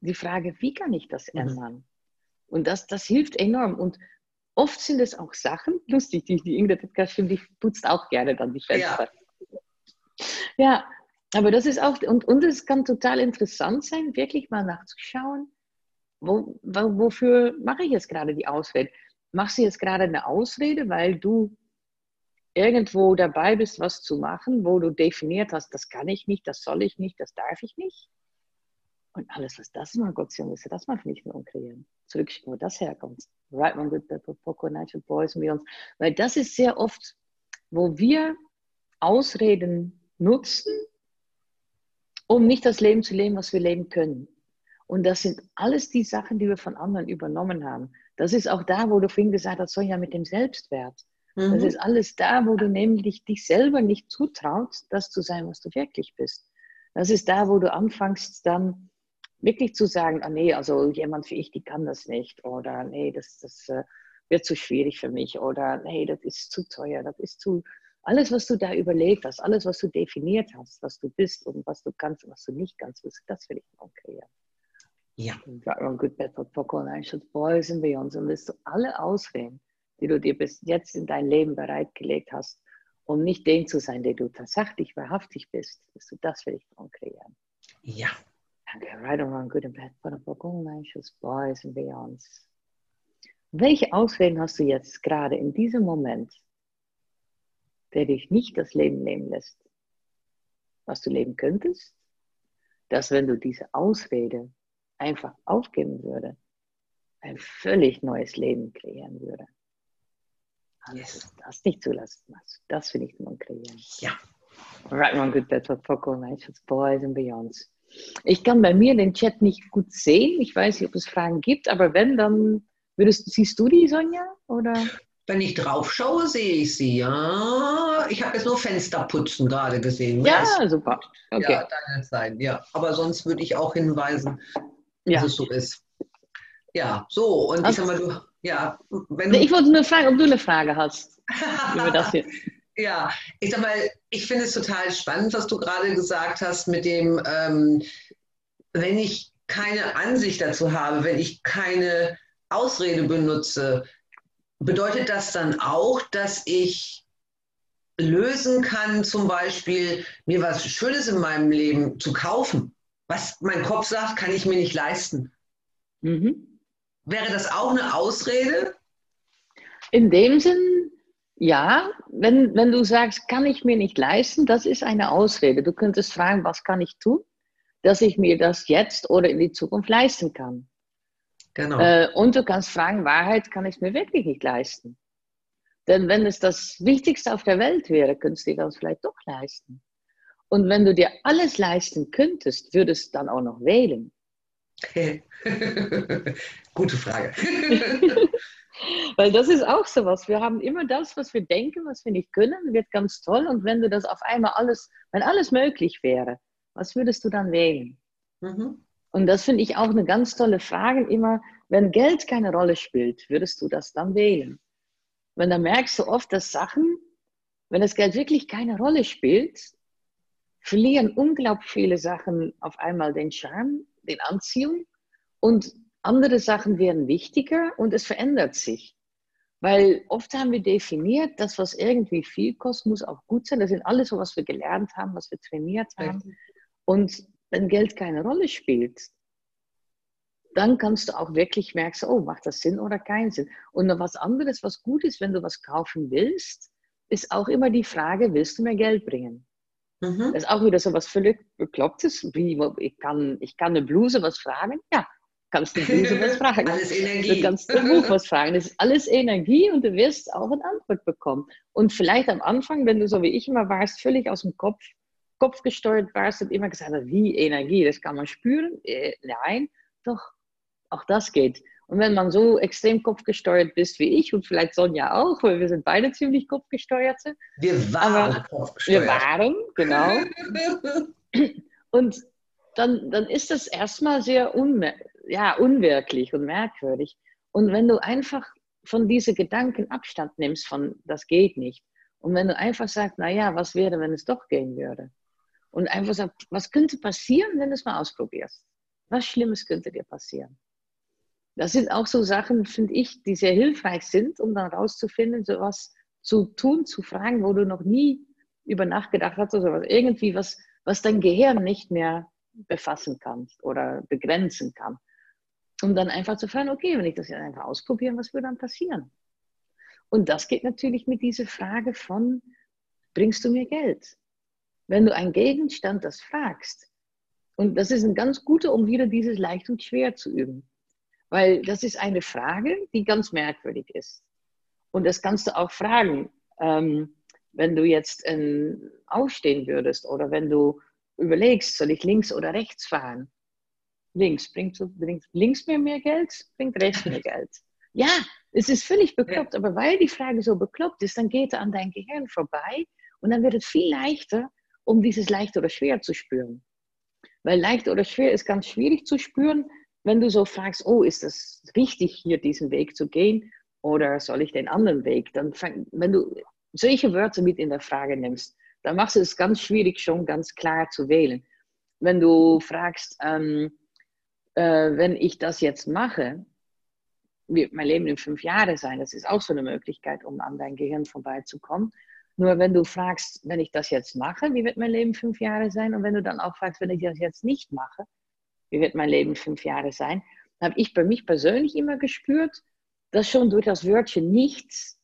die Frage, wie kann ich das mhm. ändern? Und das, das hilft enorm. Und oft sind es auch Sachen, lustig, die, die Ingrid die putzt auch gerne dann die Fenster. Ja. ja, aber das ist auch, und, und es kann total interessant sein, wirklich mal nachzuschauen, wo, wo, wofür mache ich jetzt gerade die Ausrede? Machst du jetzt gerade eine Ausrede, weil du irgendwo dabei bist, was zu machen, wo du definiert hast, das kann ich nicht, das soll ich nicht, das darf ich nicht? Und alles, was das mal Gott sei ist, das mal nicht mehr umkreieren. Zurückschicken, wo das herkommt. Right one good pepper, Poco, Natural Boys und Beyonds. Weil das ist sehr oft, wo wir Ausreden nutzen, um nicht das Leben zu leben, was wir leben können. Und das sind alles die Sachen, die wir von anderen übernommen haben. Das ist auch da, wo du vorhin gesagt hast, Sonja, mit dem Selbstwert. Mhm. Das ist alles da, wo du nämlich dich selber nicht zutraust, das zu sein, was du wirklich bist. Das ist da, wo du anfängst dann wirklich zu sagen, ah nee, also jemand wie ich, die kann das nicht. Oder nee, das, das äh, wird zu schwierig für mich. Oder nee, das ist zu teuer, das ist zu, alles, was du da überlegt hast, alles, was du definiert hast, was du bist und was du kannst und was du nicht kannst, das will ich noch kreieren. Ja. Right good bad for popcorn, should boys and beyond. Und wirst du alle Ausreden, die du dir bis jetzt in dein Leben bereitgelegt hast, um nicht den zu sein, der du tatsächlich wahrhaftig bist, wirst du das will ich noch kreieren. Ja. Danke. Right around good and bad for the popcorn, I should boys and beyond. Welche Ausreden hast du jetzt gerade in diesem Moment, der dich nicht das Leben nehmen lässt, was du leben könntest, dass wenn du diese Ausrede einfach aufgeben würde, ein völlig neues Leben kreieren würde. yes. das nicht zulassen hast, das will ich nur kreieren. Ja. Right, one good bed for Poco, boys and beyonds. Ich kann bei mir den Chat nicht gut sehen. Ich weiß nicht, ob es Fragen gibt, aber wenn, dann würdest, siehst du die, Sonja? Oder? Wenn ich drauf schaue, sehe ich sie, ja. Ich habe jetzt nur Fensterputzen gerade gesehen. Ja, ja super. Okay. Ja, dann sein, ja. Aber sonst würde ich auch hinweisen, ja. dass es so ist. Ja, so. Und ich sag mal, du, ja, wenn du, Ich wollte nur fragen, ob du eine Frage hast über das hier. Ja, ich sag mal, ich finde es total spannend, was du gerade gesagt hast mit dem, ähm, wenn ich keine Ansicht dazu habe, wenn ich keine Ausrede benutze, bedeutet das dann auch, dass ich lösen kann, zum Beispiel mir was Schönes in meinem Leben zu kaufen? Was mein Kopf sagt, kann ich mir nicht leisten. Mhm. Wäre das auch eine Ausrede? In dem Sinn, ja. Wenn, wenn du sagst, kann ich mir nicht leisten, das ist eine Ausrede. Du könntest fragen, was kann ich tun, dass ich mir das jetzt oder in die Zukunft leisten kann. Genau. Äh, und du kannst fragen, Wahrheit kann ich mir wirklich nicht leisten. Denn wenn es das Wichtigste auf der Welt wäre, könntest du dir das vielleicht doch leisten. Und wenn du dir alles leisten könntest, würdest du dann auch noch wählen? Gute Frage. Weil das ist auch so was. Wir haben immer das, was wir denken, was wir nicht können, wird ganz toll. Und wenn du das auf einmal alles, wenn alles möglich wäre, was würdest du dann wählen? Mhm. Und das finde ich auch eine ganz tolle Frage immer. Wenn Geld keine Rolle spielt, würdest du das dann wählen? Wenn da merkst du oft, dass Sachen, wenn das Geld wirklich keine Rolle spielt, verlieren unglaublich viele Sachen auf einmal den Charme, den Anziehung und andere Sachen werden wichtiger und es verändert sich. Weil oft haben wir definiert, das, was irgendwie viel kostet, muss auch gut sein. Das sind alles so, was wir gelernt haben, was wir trainiert haben. Und wenn Geld keine Rolle spielt, dann kannst du auch wirklich merken, oh, macht das Sinn oder keinen Sinn. Und noch was anderes, was gut ist, wenn du was kaufen willst, ist auch immer die Frage, willst du mehr Geld bringen? Mhm. Das ist auch wieder so was völlig Beklopptes. Wie, ich, kann, ich kann eine Bluse was fragen? Ja, kannst eine Bluse was fragen. alles Energie. Du kannst ein Buch was fragen. Das ist alles Energie und du wirst auch eine Antwort bekommen. Und vielleicht am Anfang, wenn du so wie ich immer warst, völlig aus dem Kopf, Kopf gesteuert warst und immer gesagt hast, wie Energie, das kann man spüren. Äh, nein, doch, auch das geht. Und wenn man so extrem kopfgesteuert bist wie ich und vielleicht Sonja auch, weil wir sind beide ziemlich kopfgesteuerte. Wir waren kopfgesteuert. Wir waren, genau. und dann, dann ist das erstmal sehr unmer ja, unwirklich und merkwürdig. Und wenn du einfach von diesen Gedanken Abstand nimmst, von das geht nicht, Und wenn du einfach sagst, naja, was wäre, wenn es doch gehen würde? Und einfach sagst, was könnte passieren, wenn du es mal ausprobierst? Was Schlimmes könnte dir passieren? Das sind auch so Sachen, finde ich, die sehr hilfreich sind, um dann rauszufinden, sowas zu tun, zu fragen, wo du noch nie über nachgedacht hast oder was, irgendwie was, was dein Gehirn nicht mehr befassen kann oder begrenzen kann. Um dann einfach zu fragen, okay, wenn ich das jetzt einfach ausprobiere, was würde dann passieren? Und das geht natürlich mit dieser Frage von, bringst du mir Geld? Wenn du einen Gegenstand das fragst, und das ist ein ganz guter, um wieder dieses leicht und schwer zu üben. Weil das ist eine Frage, die ganz merkwürdig ist. Und das kannst du auch fragen, ähm, wenn du jetzt äh, aufstehen würdest oder wenn du überlegst, soll ich links oder rechts fahren? Links bringt, bringt links mir mehr Geld, bringt rechts mehr Geld. Ja, es ist völlig bekloppt, ja. aber weil die Frage so bekloppt ist, dann geht er an dein Gehirn vorbei und dann wird es viel leichter, um dieses leicht oder schwer zu spüren. Weil leicht oder schwer ist ganz schwierig zu spüren, wenn du so fragst, oh, ist das richtig, hier diesen Weg zu gehen oder soll ich den anderen Weg? Dann fang, wenn du solche Wörter mit in der Frage nimmst, dann machst du es ganz schwierig, schon ganz klar zu wählen. Wenn du fragst, ähm, äh, wenn ich das jetzt mache, wird mein Leben in fünf Jahren sein. Das ist auch so eine Möglichkeit, um an dein Gehirn vorbeizukommen. Nur wenn du fragst, wenn ich das jetzt mache, wie wird mein Leben fünf Jahre sein? Und wenn du dann auch fragst, wenn ich das jetzt nicht mache, wie wird mein Leben fünf Jahre sein? habe ich bei mich persönlich immer gespürt, dass schon durch das Wörtchen nichts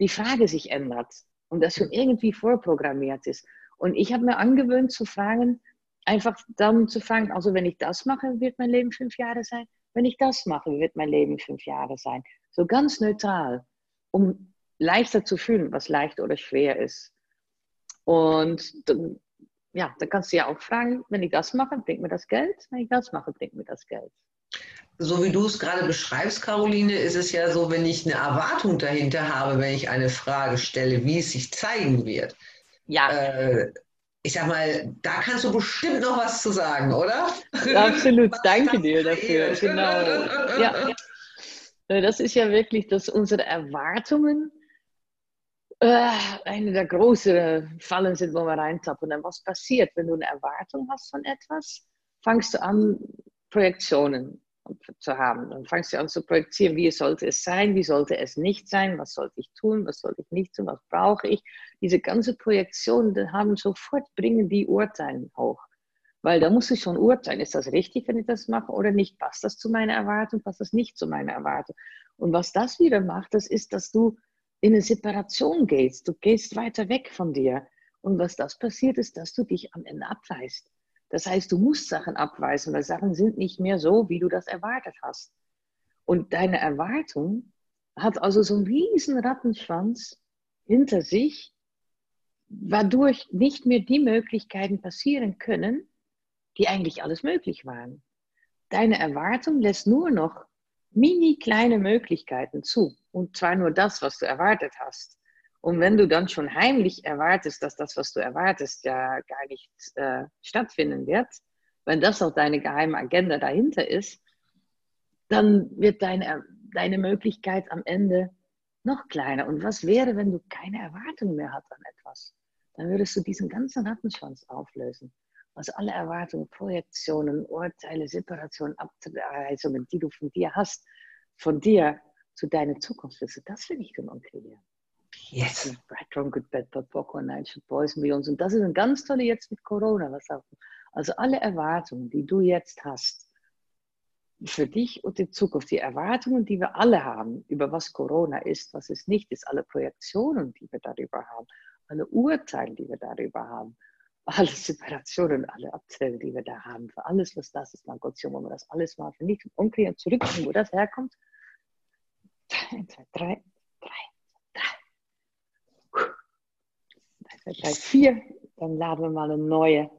die Frage sich ändert und das schon irgendwie vorprogrammiert ist. Und ich habe mir angewöhnt zu fragen, einfach dann zu fragen, also wenn ich das mache, wird mein Leben fünf Jahre sein. Wenn ich das mache, wird mein Leben fünf Jahre sein. So ganz neutral, um leichter zu fühlen, was leicht oder schwer ist. Und ja, da kannst du ja auch fragen, wenn ich das mache, bringt mir das Geld? Wenn ich das mache, bringt mir das Geld. So wie du es gerade beschreibst, Caroline, ist es ja so, wenn ich eine Erwartung dahinter habe, wenn ich eine Frage stelle, wie es sich zeigen wird. Ja. Äh, ich sag mal, da kannst du bestimmt noch was zu sagen, oder? Absolut, danke dir dafür. Genau. Ja. Das ist ja wirklich, dass unsere Erwartungen äh, eine der großen Fallen sind, wo wir reintappen. Und was passiert, wenn du eine Erwartung hast von etwas? Fangst du an, Projektionen zu haben. Dann fangst du an zu projizieren, wie sollte es sein, wie sollte es nicht sein, was sollte ich tun, was sollte ich nicht tun, was brauche ich. Diese ganze Projektion, die haben sofort, bringen die Urteile hoch. Weil da muss ich schon urteilen, ist das richtig, wenn ich das mache oder nicht? Passt das zu meiner Erwartung, passt das nicht zu meiner Erwartung? Und was das wieder macht, das ist, dass du in eine Separation gehst. Du gehst weiter weg von dir. Und was das passiert, ist, dass du dich am Ende abweist. Das heißt, du musst Sachen abweisen, weil Sachen sind nicht mehr so, wie du das erwartet hast. Und deine Erwartung hat also so einen riesen Rattenschwanz hinter sich, wodurch nicht mehr die Möglichkeiten passieren können, die eigentlich alles möglich waren. Deine Erwartung lässt nur noch mini kleine Möglichkeiten zu. Und zwar nur das, was du erwartet hast. Und wenn du dann schon heimlich erwartest, dass das, was du erwartest, ja gar nicht äh, stattfinden wird, wenn das auch deine geheime Agenda dahinter ist, dann wird deine, deine Möglichkeit am Ende noch kleiner. Und was wäre, wenn du keine Erwartung mehr hast an etwas? Dann würdest du diesen ganzen Rattenschwanz auflösen. Also alle Erwartungen, Projektionen, Urteile, Separationen, Abweisungen, die du von dir hast, von dir zu deiner Zukunft, das will ich dann umkreieren. Yes. Wrong, Good, Bad, Bad, Boko, Nigel Boys, Millions. Und das ist ein ganz tolle jetzt mit Corona. Was auch, also alle Erwartungen, die du jetzt hast, für dich und die Zukunft, die Erwartungen, die wir alle haben, über was Corona ist, was es nicht ist, alle Projektionen, die wir darüber haben, alle Urteile, die wir darüber haben, alle Separationen, alle Abzüge, die wir da haben, für alles, was das ist, mein Gott, wollen wir das alles mal vernichten, umkehren, zurückkommen, wo das herkommt. Eins, zwei, drei, drei, drei, vier, dann laden wir mal eine neue,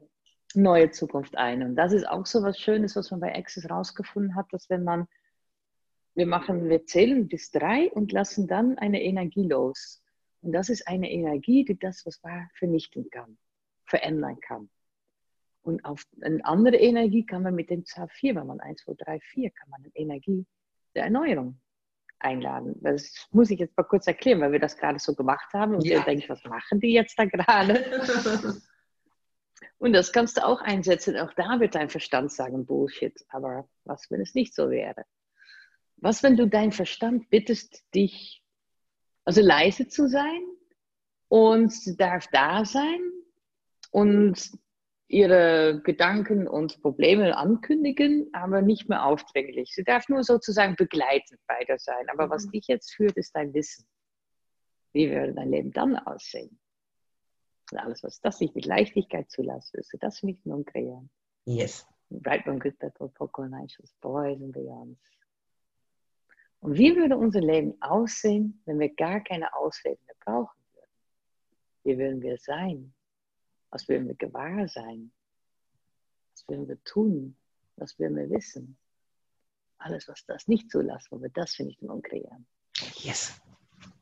neue Zukunft ein. Und das ist auch so was Schönes, was man bei Access rausgefunden hat, dass wenn man, wir machen, wir zählen bis drei und lassen dann eine Energie los. Und das ist eine Energie, die das, was war, vernichten kann, verändern kann. Und auf eine andere Energie kann man mit dem Zahl 4, wenn man 1, 2, 3, 4, kann man eine Energie der Erneuerung einladen. Das muss ich jetzt mal kurz erklären, weil wir das gerade so gemacht haben und ja. ihr denkt, was machen die jetzt da gerade? und das kannst du auch einsetzen. Auch da wird dein Verstand sagen, Bullshit. Aber was, wenn es nicht so wäre? Was, wenn du deinen Verstand bittest, dich, also leise zu sein und darf da sein und ihre Gedanken und Probleme ankündigen, aber nicht mehr aufdringlich. Sie darf nur sozusagen begleitend bei dir sein. Aber was mhm. dich jetzt führt, ist dein Wissen. Wie würde dein Leben dann aussehen? Und alles, was das nicht mit Leichtigkeit zulässt, wirst du das nicht nur kreieren. Yes. Right from good people, Poco Nights, Boys and Beyonds. Und wie würde unser Leben aussehen, wenn wir gar keine Ausreden mehr brauchen würden? Wie würden wir sein? Was würden wir gewahr sein? Was würden wir tun? Was würden wir wissen? Alles, was das nicht zulässt, wo wir das für nicht mehr kreieren. Yes.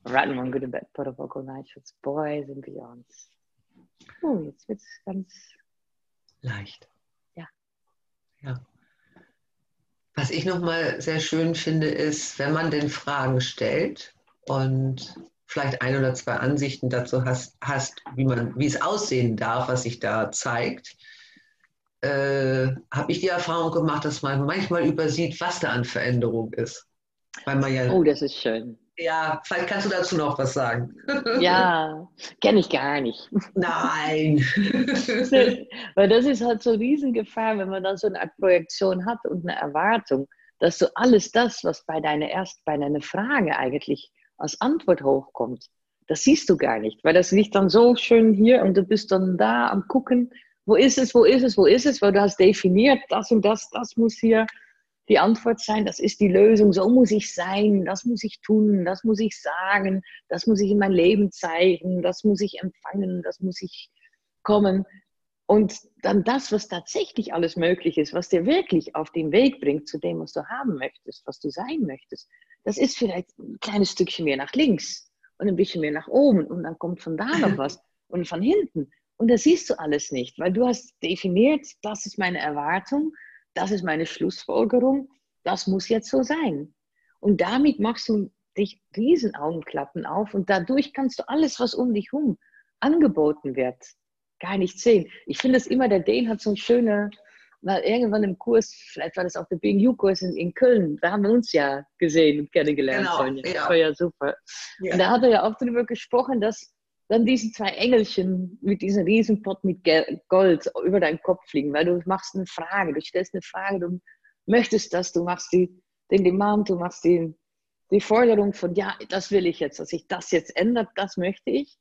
Right and good in bed, protocol night shoots, boys and beyonds. Oh, jetzt wird es ganz leicht. Ja. Ja. Was ich nochmal sehr schön finde, ist, wenn man den Fragen stellt und vielleicht ein oder zwei Ansichten dazu hast, hast wie, man, wie es aussehen darf, was sich da zeigt, äh, habe ich die Erfahrung gemacht, dass man manchmal übersieht, was da an Veränderung ist. Weil man ja, oh, das ist schön. Ja, vielleicht kannst du dazu noch was sagen. Ja, kenne ich gar nicht. Nein. Weil das ist halt so eine Riesengefahr, wenn man dann so eine Art Projektion hat und eine Erwartung, dass du alles das, was bei deiner erst bei deiner Frage eigentlich als Antwort hochkommt, das siehst du gar nicht, weil das liegt dann so schön hier und du bist dann da am gucken, wo ist es, wo ist es, wo ist es, weil du hast definiert, das und das, das muss hier die Antwort sein, das ist die Lösung, so muss ich sein, das muss ich tun, das muss ich sagen, das muss ich in mein Leben zeigen, das muss ich empfangen, das muss ich kommen. Und dann das, was tatsächlich alles möglich ist, was dir wirklich auf den Weg bringt zu dem, was du haben möchtest, was du sein möchtest, das ist vielleicht ein kleines Stückchen mehr nach links und ein bisschen mehr nach oben und dann kommt von da noch was und von hinten. Und das siehst du alles nicht, weil du hast definiert, das ist meine Erwartung, das ist meine Schlussfolgerung, das muss jetzt so sein. Und damit machst du dich riesen Augenklappen auf und dadurch kannst du alles, was um dich herum angeboten wird, gar nicht sehen. Ich finde es immer, der Dane hat so eine schöne mal irgendwann im Kurs, vielleicht war das auch der BNU-Kurs in, in, Köln, da haben wir uns ja gesehen und kennengelernt. Genau, Sonja. Das war ja super. Ja. Und da hat er ja auch darüber gesprochen, dass dann diese zwei Engelchen mit diesem Riesenpott mit Gold über deinen Kopf fliegen, weil du machst eine Frage, du stellst eine Frage, du möchtest das, du machst die, den Demand, du machst die, die Forderung von, ja, das will ich jetzt, dass sich das jetzt ändert, das möchte ich.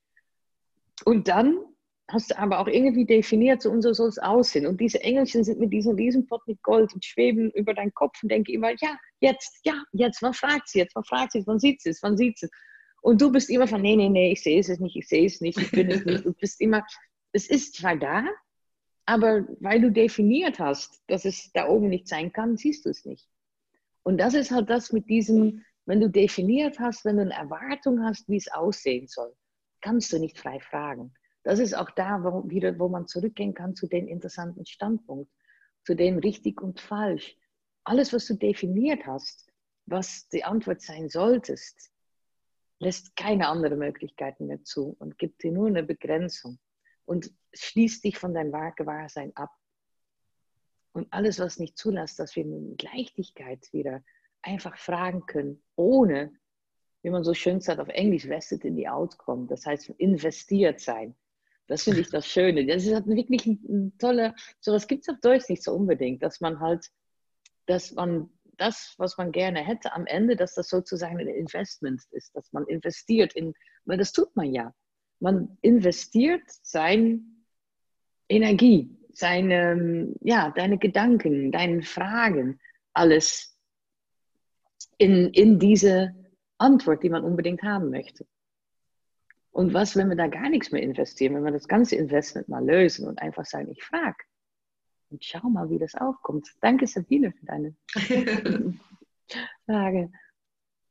Und dann hast du aber auch irgendwie definiert, so und so soll es aussehen. Und diese Engelchen sind mit diesem Riesenpott mit Gold und schweben über deinen Kopf und denke immer, ja, jetzt, ja, jetzt, wann fragt sie jetzt, wann fragt sie, wann sieht sie es, wann sieht sie es. Und du bist immer von, nee, nee, nee, ich sehe es nicht, ich sehe es nicht, ich bin es nicht. Du bist immer, es ist zwar da, aber weil du definiert hast, dass es da oben nicht sein kann, siehst du es nicht. Und das ist halt das mit diesem, wenn du definiert hast, wenn du eine Erwartung hast, wie es aussehen soll, kannst du nicht frei fragen das ist auch da, wo, wieder, wo man zurückgehen kann zu dem interessanten Standpunkt, zu dem richtig und falsch. Alles, was du definiert hast, was die Antwort sein solltest, lässt keine anderen Möglichkeiten mehr zu und gibt dir nur eine Begrenzung und schließt dich von deinem Gewahrsein ab. Und alles, was nicht zulässt, dass wir mit Leichtigkeit wieder einfach fragen können, ohne, wie man so schön sagt auf Englisch, vested in the outcome, das heißt investiert sein. Das finde ich das Schöne. Das ist halt wirklich ein, toller, sowas gibt es auf Deutsch nicht so unbedingt, dass man halt, dass man das, was man gerne hätte am Ende, dass das sozusagen ein Investment ist, dass man investiert in, weil das tut man ja. Man investiert seine Energie, seine, ja, deine Gedanken, deine Fragen, alles in, in diese Antwort, die man unbedingt haben möchte. Und was, wenn wir da gar nichts mehr investieren, wenn wir das ganze Investment mal lösen und einfach sagen, ich frage und schau mal, wie das aufkommt. Danke, Sabine, für deine Frage.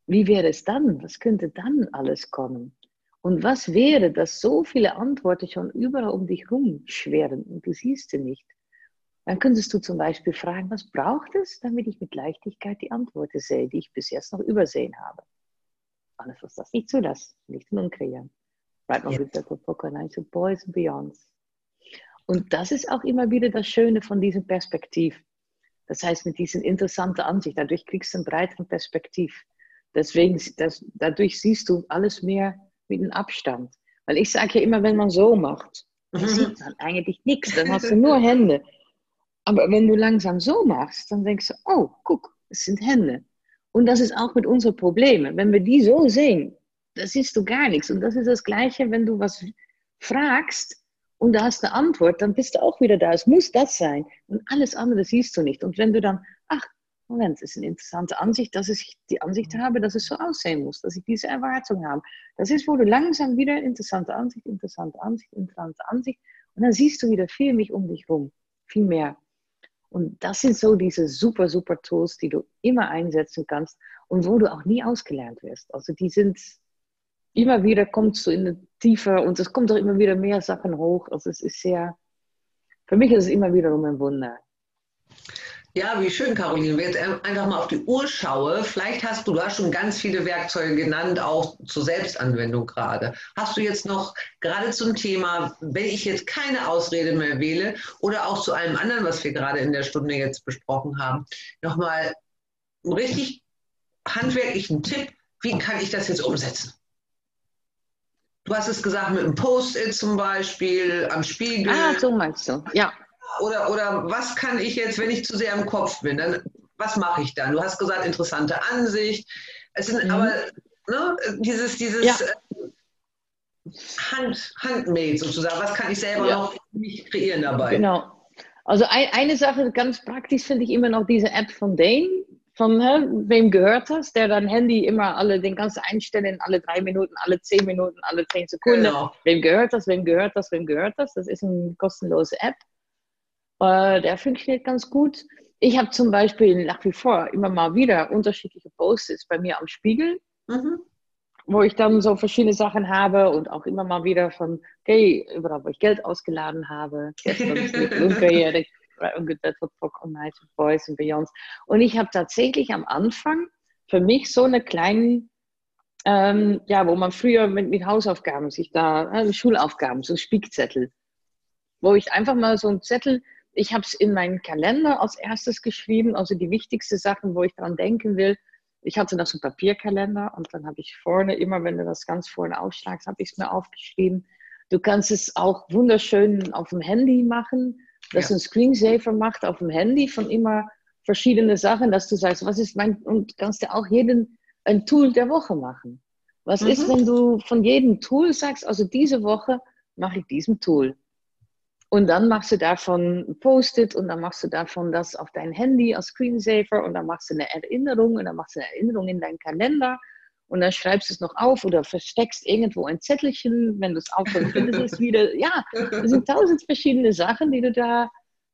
Wie wäre es dann? Was könnte dann alles kommen? Und was wäre, dass so viele Antworten schon überall um dich herum schweren und du siehst sie nicht? Dann könntest du zum Beispiel fragen, was braucht es, damit ich mit Leichtigkeit die Antworten sehe, die ich bis jetzt noch übersehen habe? Alles, was das nicht zulässt, nicht in kreieren. Right, man wird to Boys and Beyonds. Und das ist auch immer wieder das Schöne von diesem Perspektiv. Das heißt, mit diesen interessanten Ansicht, dadurch kriegst du einen breiteren Perspektiv. Deswegen, das, dadurch siehst du alles mehr mit einem Abstand. Weil ich sage ja immer, wenn man so macht, dann mhm. sieht man eigentlich nichts, dann hast du nur Hände. Aber wenn du langsam so machst, dann denkst du, oh, guck, es sind Hände. Und das ist auch mit unseren Problemen. Wenn wir die so sehen, da siehst du gar nichts. Und das ist das Gleiche, wenn du was fragst und du hast eine Antwort, dann bist du auch wieder da. Es muss das sein. Und alles andere siehst du nicht. Und wenn du dann, ach, Moment, das ist eine interessante Ansicht, dass ich die Ansicht habe, dass es so aussehen muss, dass ich diese Erwartung habe. Das ist, wo du langsam wieder interessante Ansicht, interessante Ansicht, interessante Ansicht. Und dann siehst du wieder viel mehr um dich rum. Viel mehr. Und das sind so diese super, super Tools, die du immer einsetzen kannst und wo du auch nie ausgelernt wirst. Also die sind immer wieder, kommst du in eine Tiefe und es kommt auch immer wieder mehr Sachen hoch. Also es ist sehr, für mich ist es immer wiederum ein Wunder. Ja, wie schön, Caroline. Wenn ich jetzt einfach mal auf die Uhr schaue, vielleicht hast du, du hast schon ganz viele Werkzeuge genannt, auch zur Selbstanwendung gerade. Hast du jetzt noch gerade zum Thema, wenn ich jetzt keine Ausrede mehr wähle oder auch zu einem anderen, was wir gerade in der Stunde jetzt besprochen haben, nochmal einen richtig handwerklichen Tipp, wie kann ich das jetzt umsetzen? Du hast es gesagt mit einem Post-it zum Beispiel, am Spiegel. Ah, so meinst du, ja. Oder, oder was kann ich jetzt, wenn ich zu sehr im Kopf bin, dann was mache ich dann? Du hast gesagt, interessante Ansicht. Es sind mhm. aber ne, dieses, dieses ja. Äh, Hand, Handmade sozusagen, was kann ich selber ja. noch nicht kreieren dabei? Genau. Also ein, eine Sache ganz praktisch finde ich immer noch diese App von Dane, von hä, wem gehört das, der dein Handy immer alle, den kannst du einstellen, alle drei Minuten, alle zehn Minuten, alle zehn Sekunden. Genau. Wem gehört das, wem gehört das, wem gehört das? Das ist eine kostenlose App. Äh, der funktioniert ganz gut. Ich habe zum Beispiel nach wie vor immer mal wieder unterschiedliche Posts bei mir am Spiegel, mhm. wo ich dann so verschiedene Sachen habe und auch immer mal wieder von, okay, überall, wo ich Geld ausgeladen habe. Boys und Beyonds. Und ich habe tatsächlich am Anfang für mich so eine kleine, ähm, ja, wo man früher mit, mit Hausaufgaben sich da, äh, Schulaufgaben, so Spickzettel, wo ich einfach mal so einen Zettel ich habe es in meinen Kalender als erstes geschrieben, also die wichtigsten Sachen, wo ich daran denken will. Ich hatte noch so einen Papierkalender und dann habe ich vorne, immer wenn du das ganz vorne aufschlagst, habe ich es mir aufgeschrieben. Du kannst es auch wunderschön auf dem Handy machen, dass ja. ein Screensaver macht auf dem Handy von immer verschiedene Sachen, dass du sagst, was ist mein, und kannst du auch jeden ein Tool der Woche machen. Was mhm. ist, wenn du von jedem Tool sagst, also diese Woche mache ich diesem Tool. Und dann machst du davon Post-it und dann machst du davon das auf dein Handy als Screensaver und dann machst du eine Erinnerung und dann machst du eine Erinnerung in deinen Kalender und dann schreibst du es noch auf oder versteckst irgendwo ein Zettelchen, wenn du es aufhörst, findest du es wieder. Ja, es sind tausend verschiedene Sachen, die du da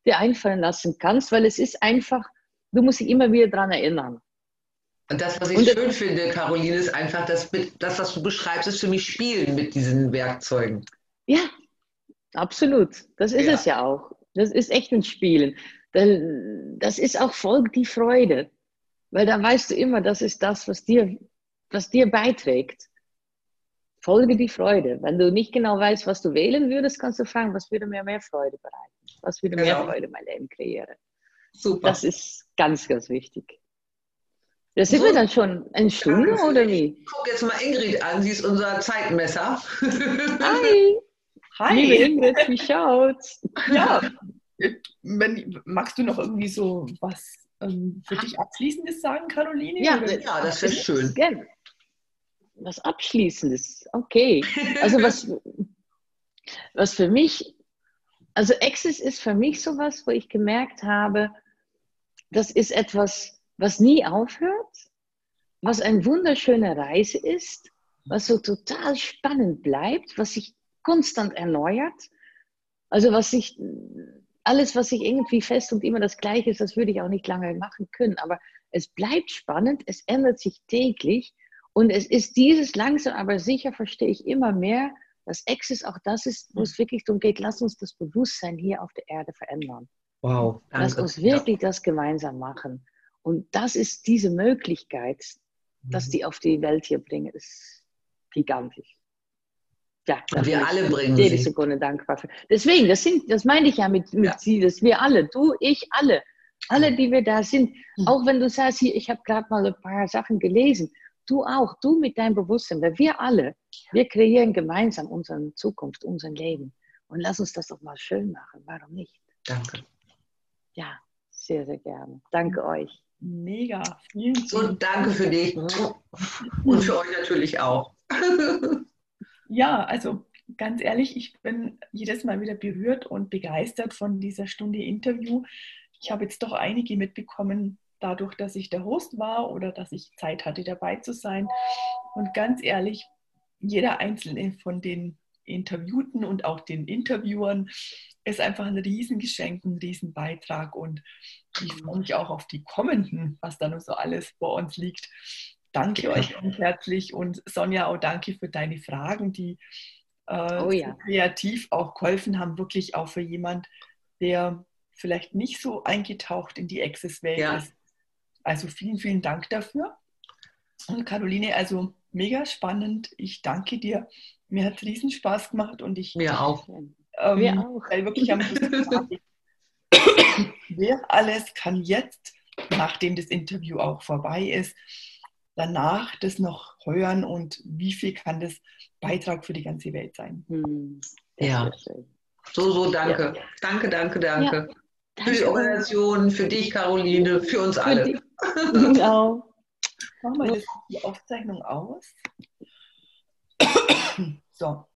dir einfallen lassen kannst, weil es ist einfach, du musst dich immer wieder daran erinnern. Und das, was ich und schön finde, Caroline, ist einfach, dass das, was du beschreibst, ist für mich Spielen mit diesen Werkzeugen. Ja, Absolut. Das ist ja. es ja auch. Das ist echt ein Spielen. Das ist auch voll die Freude. Weil da weißt du immer, das ist das, was dir, was dir beiträgt. Folge die Freude. Wenn du nicht genau weißt, was du wählen würdest, kannst du fragen, was würde mir mehr Freude bereiten? Was würde genau. mehr Freude in mein Leben kreieren? Super. Das ist ganz, ganz wichtig. Da sind so. wir dann schon eine Stunde oder wie? Guck jetzt mal Ingrid an, sie ist unser Zeitmesser. Hi! Hi. Liebe Ingrid, wie schaut's? Ja, wenn, magst du noch irgendwie so was ähm, für dich Abschließendes sagen, Caroline? Ja, ja das wäre schön. Gerne. Was Abschließendes, okay. Also was, was für mich, also Access ist für mich sowas, wo ich gemerkt habe, das ist etwas, was nie aufhört, was eine wunderschöne Reise ist, was so total spannend bleibt, was sich konstant erneuert. Also was ich, alles, was sich irgendwie fest und immer das Gleiche ist, das würde ich auch nicht lange machen können. Aber es bleibt spannend, es ändert sich täglich und es ist dieses langsam, aber sicher verstehe ich immer mehr, dass Access auch das ist, wo es wirklich darum geht, lass uns das Bewusstsein hier auf der Erde verändern. Wow. Danke. Lass uns wirklich ja. das gemeinsam machen. Und das ist diese Möglichkeit, dass die auf die Welt hier bringen, ist gigantisch. Ja, und wir alle bringen jede sie. Sekunde dankbar für. Deswegen, das, sind, das meine ich ja mit, mit ja. sie, dass wir alle, du, ich, alle, alle, die wir da sind, mhm. auch wenn du sagst, hier, ich habe gerade mal ein paar Sachen gelesen, du auch, du mit deinem Bewusstsein, weil wir alle, wir kreieren gemeinsam unsere Zukunft, unser Leben. Und lass uns das doch mal schön machen, warum nicht? Danke. Ja, sehr, sehr gerne. Danke euch. Mega. Vielen, vielen so, danke für dich. Und für euch natürlich auch. Ja, also ganz ehrlich, ich bin jedes Mal wieder berührt und begeistert von dieser Stunde Interview. Ich habe jetzt doch einige mitbekommen, dadurch, dass ich der Host war oder dass ich Zeit hatte, dabei zu sein. Und ganz ehrlich, jeder einzelne von den Interviewten und auch den Interviewern ist einfach ein Riesengeschenk, ein Riesenbeitrag. Und ich freue mich auch auf die kommenden, was da noch so alles vor uns liegt. Danke euch ganz herzlich und Sonja, auch danke für deine Fragen, die äh, oh ja. kreativ auch geholfen haben, wirklich auch für jemand, der vielleicht nicht so eingetaucht in die Access-Welt ja. ist. Also vielen, vielen Dank dafür. Und Caroline, also mega spannend. Ich danke dir. Mir hat es riesen Spaß gemacht und ich. Mir auch. Ähm, Mir auch. Weil wirklich am Wer alles kann jetzt, nachdem das Interview auch vorbei ist, danach das noch hören und wie viel kann das Beitrag für die ganze Welt sein? Hm. Ja. So, so, danke. Ja. Danke, danke, danke. Ja. Für die Organisation, für dich, Caroline, für uns alle. Genau. Machen wir das, die Aufzeichnung aus. So.